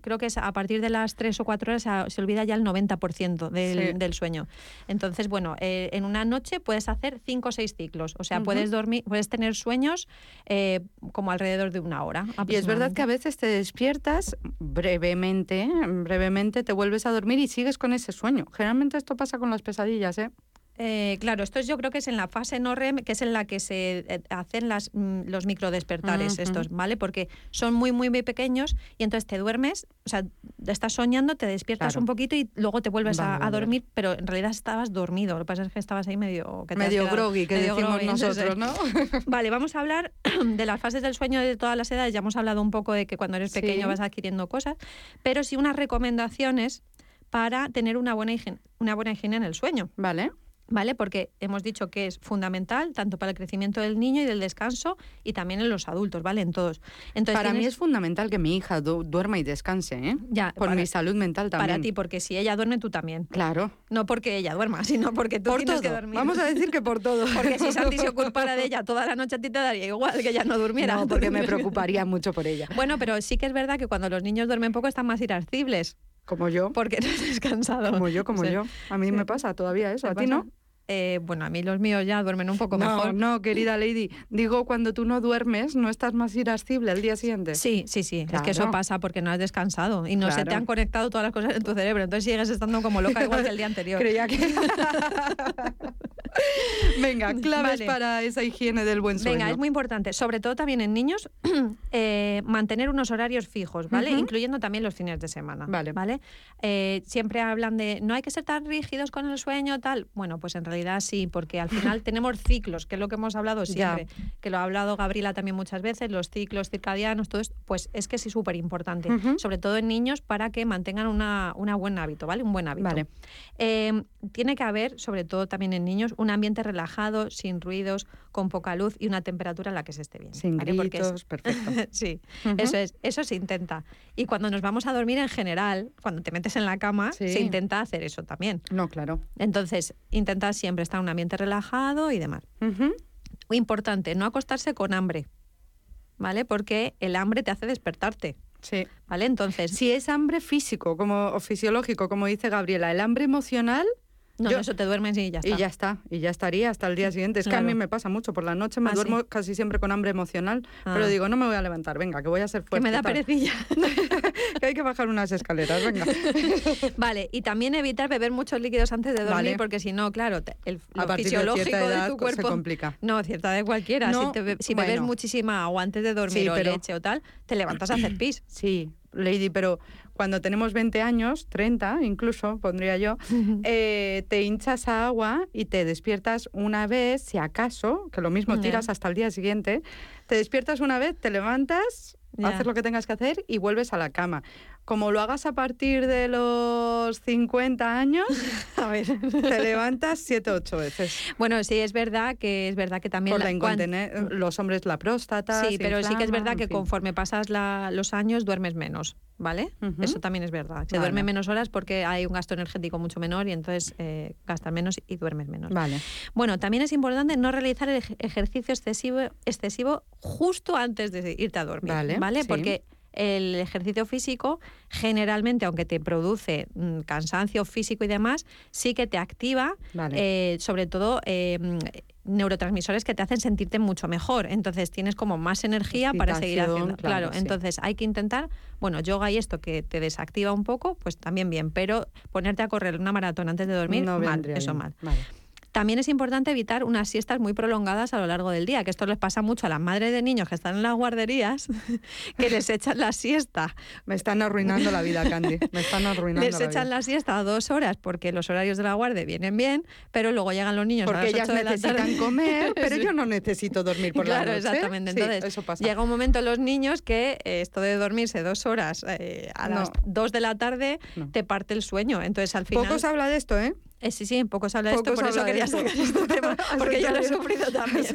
creo que es a partir de las 3 o 4 horas se, olvida ya el 90% del, del, sueño. Entonces, bueno, eh, en una noche puedes hacer 5 o 6 ciclos. O sea, puedes dormir, puedes tener sueños eh, como alrededor de una hora. Y es verdad que a veces te despiertas brevemente, brevemente te vuelves a dormir y sigues con ese sueño. Generalmente esto pasa con las pesadillas, ¿eh? Eh, claro, esto yo creo que es en la fase no REM, que es en la que se eh, hacen las, mm, los microdespertares estos, ¿vale? Porque son muy, muy, muy pequeños y entonces te duermes, o sea, estás soñando, te despiertas un poquito y luego te vuelves a, dormir, pero en realidad estabas dormido. Lo que pasa es que estabas ahí medio... Que medio groggy, que decimos nosotros, ¿no? vale, vamos a hablar de las fases del sueño de todas las edades. Ya hemos hablado un poco de que cuando eres pequeño vas adquiriendo cosas, pero sí unas recomendaciones para tener una buena higiene, una buena higiene en el sueño. Vale. ¿vale? Porque hemos dicho que es fundamental tanto para el crecimiento del niño y del descanso y también en los adultos, ¿vale? En todos. Entonces, para mí es fundamental que mi hija duerma y descanse, ¿eh? Ya, Por mi salud mental también. Para ti, porque si ella duerme, tú también. Claro. No porque ella duerma, sino porque tú tienes que dormir. Vamos a decir que por todo. porque si Santi se ocupara de ella toda la noche, a ti te daría igual que ella no durmiera. No, porque me preocuparía mucho por ella. Bueno, pero sí que es verdad que cuando los niños duermen poco están más irascibles. Como yo. Porque no has descansado. Como yo, como yo. A mí me pasa todavía eso. ¿A ti no? eh, bueno, a mí los míos ya duermen un poco mejor. No, querida Lady, digo cuando tú no duermes, ¿no estás más irascible el día siguiente? Sí, sí, sí, es que eso pasa porque no has descansado y no se te han conectado todas las cosas en tu cerebro, entonces sigues estando como loca igual que el día anterior. Creía que... Venga, claves para esa higiene del buen sueño. Venga, es muy importante, sobre todo también en niños, eh, mantener unos horarios fijos, ¿vale? Incluyendo también los fines de semana. Vale. ¿vale? Eh, siempre hablan de no hay que ser tan rígidos con el sueño, tal. Bueno, pues en realidad sí, porque al final tenemos ciclos, que es lo que hemos hablado siempre, que lo ha hablado Gabriela también muchas veces, los ciclos circadianos, todo esto, pues es que sí súper importante, sobre todo en niños para que mantengan una, buen hábito, ¿vale? Un buen hábito. Vale. Eh, tiene que haber, sobre todo también en niños, un ambiente relajado, sin ruidos, con poca luz y una temperatura en la que se esté bien. Sin gritos, perfecto. sí, eso es, eso se intenta. Y cuando nos vamos a dormir en general, cuando te metes en la cama, se intenta hacer eso también. No, claro. Entonces, intenta siempre estar en un ambiente relajado y demás. Muy importante, no acostarse con hambre, ¿vale? Porque el hambre te hace despertarte. Sí. ¿Vale? Entonces. Si es hambre físico como, o fisiológico, como dice Gabriela, el hambre emocional no, eso te duermes y ya está. Y ya está, y ya estaría hasta el día siguiente. Es que a mí me pasa mucho, por la noche me ah, duermo casi siempre con hambre emocional, pero ah. digo, no me voy a levantar, venga, que voy a ser fuerte. Que me da perecilla. que hay que bajar unas escaleras, venga. vale, y también evitar beber muchos líquidos antes de dormir, porque si no, claro, el fisiológico de, tu cuerpo... Se complica. No, cierta de cualquiera. si, bebes muchísima agua antes de dormir o leche o tal, te levantas a hacer pis. Sí, Lady, pero cuando tenemos 20 años, 30 incluso, pondría yo, eh, te hinchas a agua y te despiertas una vez, si acaso, que lo mismo tiras hasta el día siguiente, te despiertas una vez, te levantas, haces lo que tengas que hacer y vuelves a la cama como lo hagas a partir de los 50 años, a ver, te levantas 7 8 veces. Bueno, sí, es verdad que es verdad que también... Por la, los hombres la próstata... Sí, pero sí que es verdad que conforme pasas los años duermes menos, ¿vale? Eso también es verdad. Se duerme menos horas porque hay un gasto energético mucho menor y entonces eh, gastas menos y duermes menos. Vale. Bueno, también es importante no realizar el ejercicio excesivo, excesivo justo antes de irte a dormir, ¿vale? ¿vale? Porque el ejercicio físico generalmente, aunque te produce mm, cansancio físico y demás, sí que te activa, eh, sobre todo em, neurotransmisores que te hacen sentirte mucho mejor. Entonces tienes como más energía para seguir haciendo. Claro, entonces hay que intentar, bueno, yoga y esto que te desactiva un poco, pues también bien, pero ponerte a correr una maratón antes de dormir, no mal, eso mal. También es importante evitar unas siestas muy prolongadas a lo largo del día, que esto les pasa mucho a las madres de niños que están en las guarderías, que les echan la siesta. Me están arruinando la vida, Candy. Me están arruinando Les echan la siesta a dos horas porque los horarios de la guardia vienen bien, pero luego llegan los niños porque a las ellas necesitan comer, pero yo no necesito dormir por la noche. Claro, exactamente. Entonces, llega un momento en los niños que eh, esto de dormirse dos horas eh, a las dos de la tarde te parte el sueño. Entonces, al final... Poco se habla de esto, ¿eh? Eh, sí, sí, poco se habla de esto, por eso quería sacar este tema, porque yo lo he sufrido también.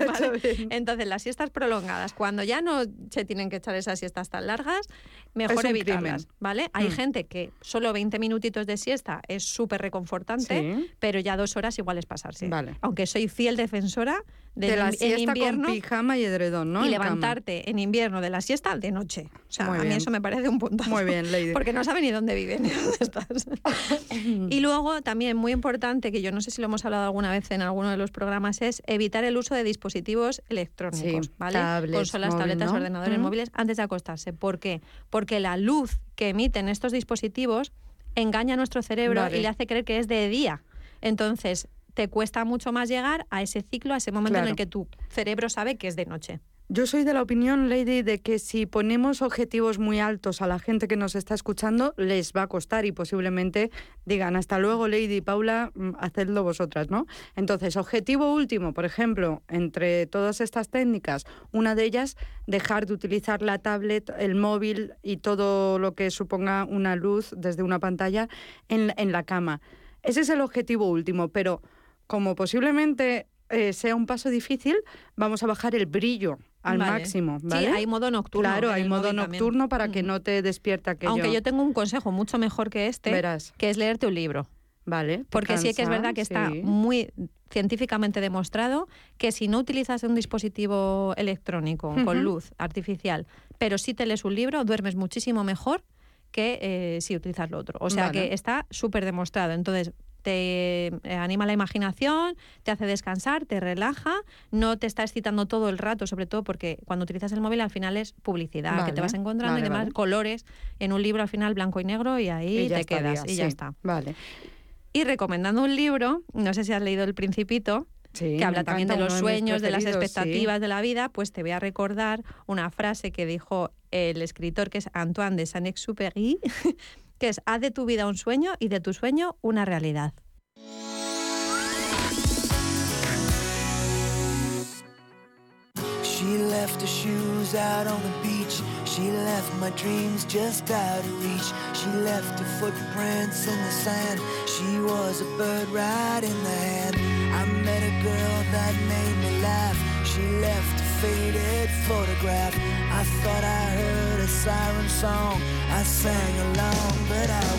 Entonces, las siestas prolongadas, cuando ya no se tienen que echar esas siestas tan largas, mejor evitarlas, ¿vale? Hay mm. gente que solo 20 minutitos de siesta es súper reconfortante, pero ya dos horas igual es pasarse. Aunque soy fiel defensora de, la siesta con pijama y edredón, ¿no? Y levantarte en invierno de la siesta de noche. O sea, a mí eso me parece un punto. Muy bien, Lady. Porque no sabe ni dónde viven ni dónde estás. y luego también muy importante, que yo no sé si lo hemos hablado alguna vez en alguno de los programas, es evitar el uso de dispositivos electrónicos, ¿vale? Tablets, Consolas, tabletas, ordenadores móviles antes de acostarse. ¿Por qué? Porque la luz que emiten estos dispositivos engaña a nuestro cerebro y le hace creer que es de día. Entonces, te cuesta mucho más llegar a ese ciclo, a ese momento en el que tu cerebro sabe que es de noche. Yo soy de la opinión, Lady, de que si ponemos objetivos muy altos a la gente que nos está escuchando, les va a costar y posiblemente digan hasta luego, Lady Paula, mm, hacedlo vosotras, ¿no? Entonces, objetivo último, por ejemplo, entre todas estas técnicas, una de ellas, dejar de utilizar la tablet, el móvil y todo lo que suponga una luz desde una pantalla en, en la cama. Ese es el objetivo último, pero como posiblemente eh, sea un paso difícil, vamos a bajar el brillo al máximo. ¿vale? Sí, hay modo nocturno. Claro, hay modo nocturno para que no te despierta aquello. Aunque yo tengo un consejo mucho mejor que este, Verás. que es leerte un libro. Vale. Porque sí que es verdad que está muy científicamente demostrado que si no utilizas un dispositivo electrónico con luz artificial, pero si te lees un libro, duermes muchísimo mejor que eh, si utilizas lo otro. O sea que está súper demostrado. Entonces, te eh, anima la imaginación, te hace descansar, te relaja, no te está excitando todo el rato, sobre todo porque cuando utilizas el móvil al final es publicidad, que te vas encontrando y demás colores en un libro al final blanco y negro y ahí te quedas y ya está. Vale. Y recomendando un libro, no sé si has leído El Principito, que habla también de los sueños, de las expectativas de la vida, pues te voy a recordar una frase que dijo el escritor que es Antoine de Saint-Exupéry, que es haz de tu vida un sueño y de tu sueño una realidad. She left her shoes out on the beach. She left my dreams just out of reach. She left her footprints in the sand. She was a bird right in the hand. I met a girl that made me laugh. She left faded photograph. I thought I heard a siren song. I sang along, but I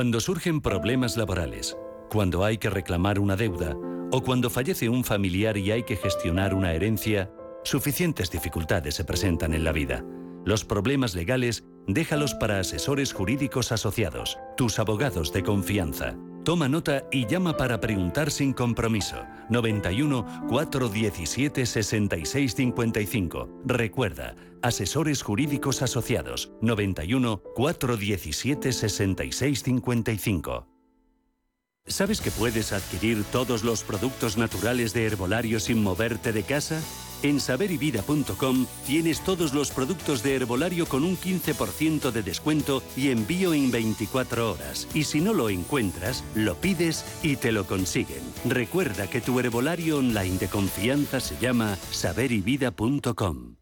Cuando surgen problemas laborales, cuando hay que reclamar una deuda o cuando fallece un familiar y hay que gestionar una herencia, suficientes dificultades se presentan en la vida. Los problemas legales déjalos para asesores jurídicos asociados, tus abogados de confianza. Toma nota y llama para preguntar sin compromiso. 91 417 6655. Recuerda, Asesores Jurídicos Asociados 91 417 6655. ¿Sabes que puedes adquirir todos los productos naturales de herbolario sin moverte de casa? En saberivida.com tienes todos los productos de herbolario con un 15% de descuento y envío en 24 horas. Y si no lo encuentras, lo pides y te lo consiguen. Recuerda que tu herbolario online de confianza se llama saberivida.com.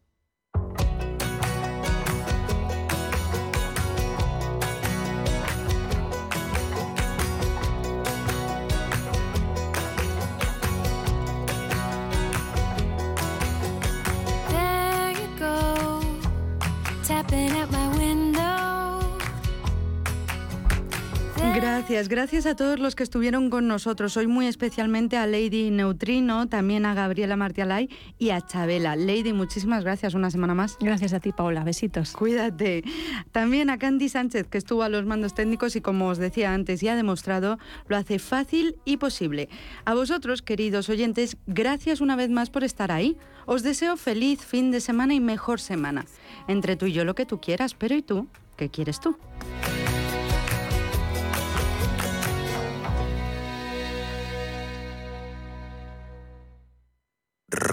Gracias, gracias a todos los que estuvieron con nosotros. Hoy muy especialmente a Lady Neutrino, también a Gabriela Martialay y a Chabela. Lady, muchísimas gracias una semana más. Gracias a ti, Paula. Besitos. Cuídate. También a Candy Sánchez, que estuvo a los mandos técnicos y como os decía antes, ya ha demostrado, lo hace fácil y posible. A vosotros, queridos oyentes, gracias una vez más por estar ahí. Os deseo feliz fin de semana y mejor semana. Entre tú y yo lo que tú quieras, pero ¿y tú? ¿Qué quieres tú?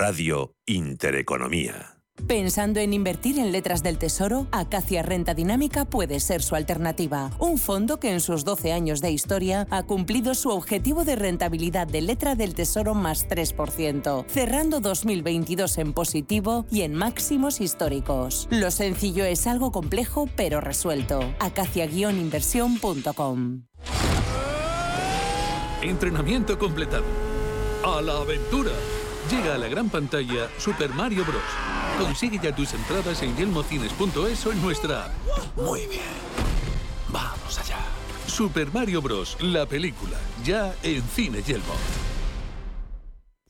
Radio Intereconomía. Pensando en invertir en letras del tesoro, Acacia Renta Dinámica puede ser su alternativa. Un fondo que en sus 12 años de historia ha cumplido su objetivo de rentabilidad de letra del tesoro más 3%, cerrando 2022 en positivo y en máximos históricos. Lo sencillo es algo complejo pero resuelto. Acacia-inversión.com Entrenamiento completado. A la aventura. Llega a la gran pantalla Super Mario Bros. Consigue ya tus entradas en yelmocines.es o en nuestra. Muy bien. Vamos allá. Super Mario Bros. La película. Ya en Cine Yelmo.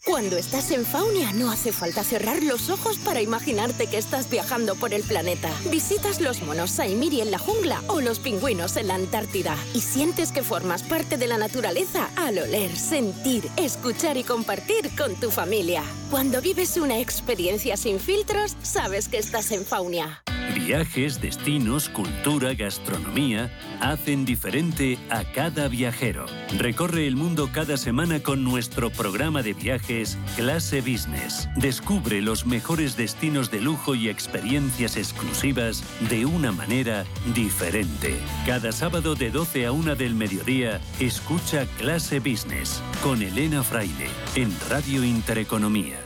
Cuando estás en Faunia no hace falta cerrar los ojos para imaginarte que estás viajando por el planeta. Visitas los monos Saimiri en la jungla o los pingüinos en la Antártida y sientes que formas parte de la naturaleza al oler, sentir, escuchar y compartir con tu familia. Cuando vives una experiencia sin filtros, sabes que estás en Faunia. Viajes, destinos, cultura, gastronomía hacen diferente a cada viajero. Recorre el mundo cada semana con nuestro programa de Clase Business. Descubre los mejores destinos de lujo y experiencias exclusivas de una manera diferente. Cada sábado de 12 a 1 del mediodía, escucha Clase Business con Elena Fraile en Radio Intereconomía.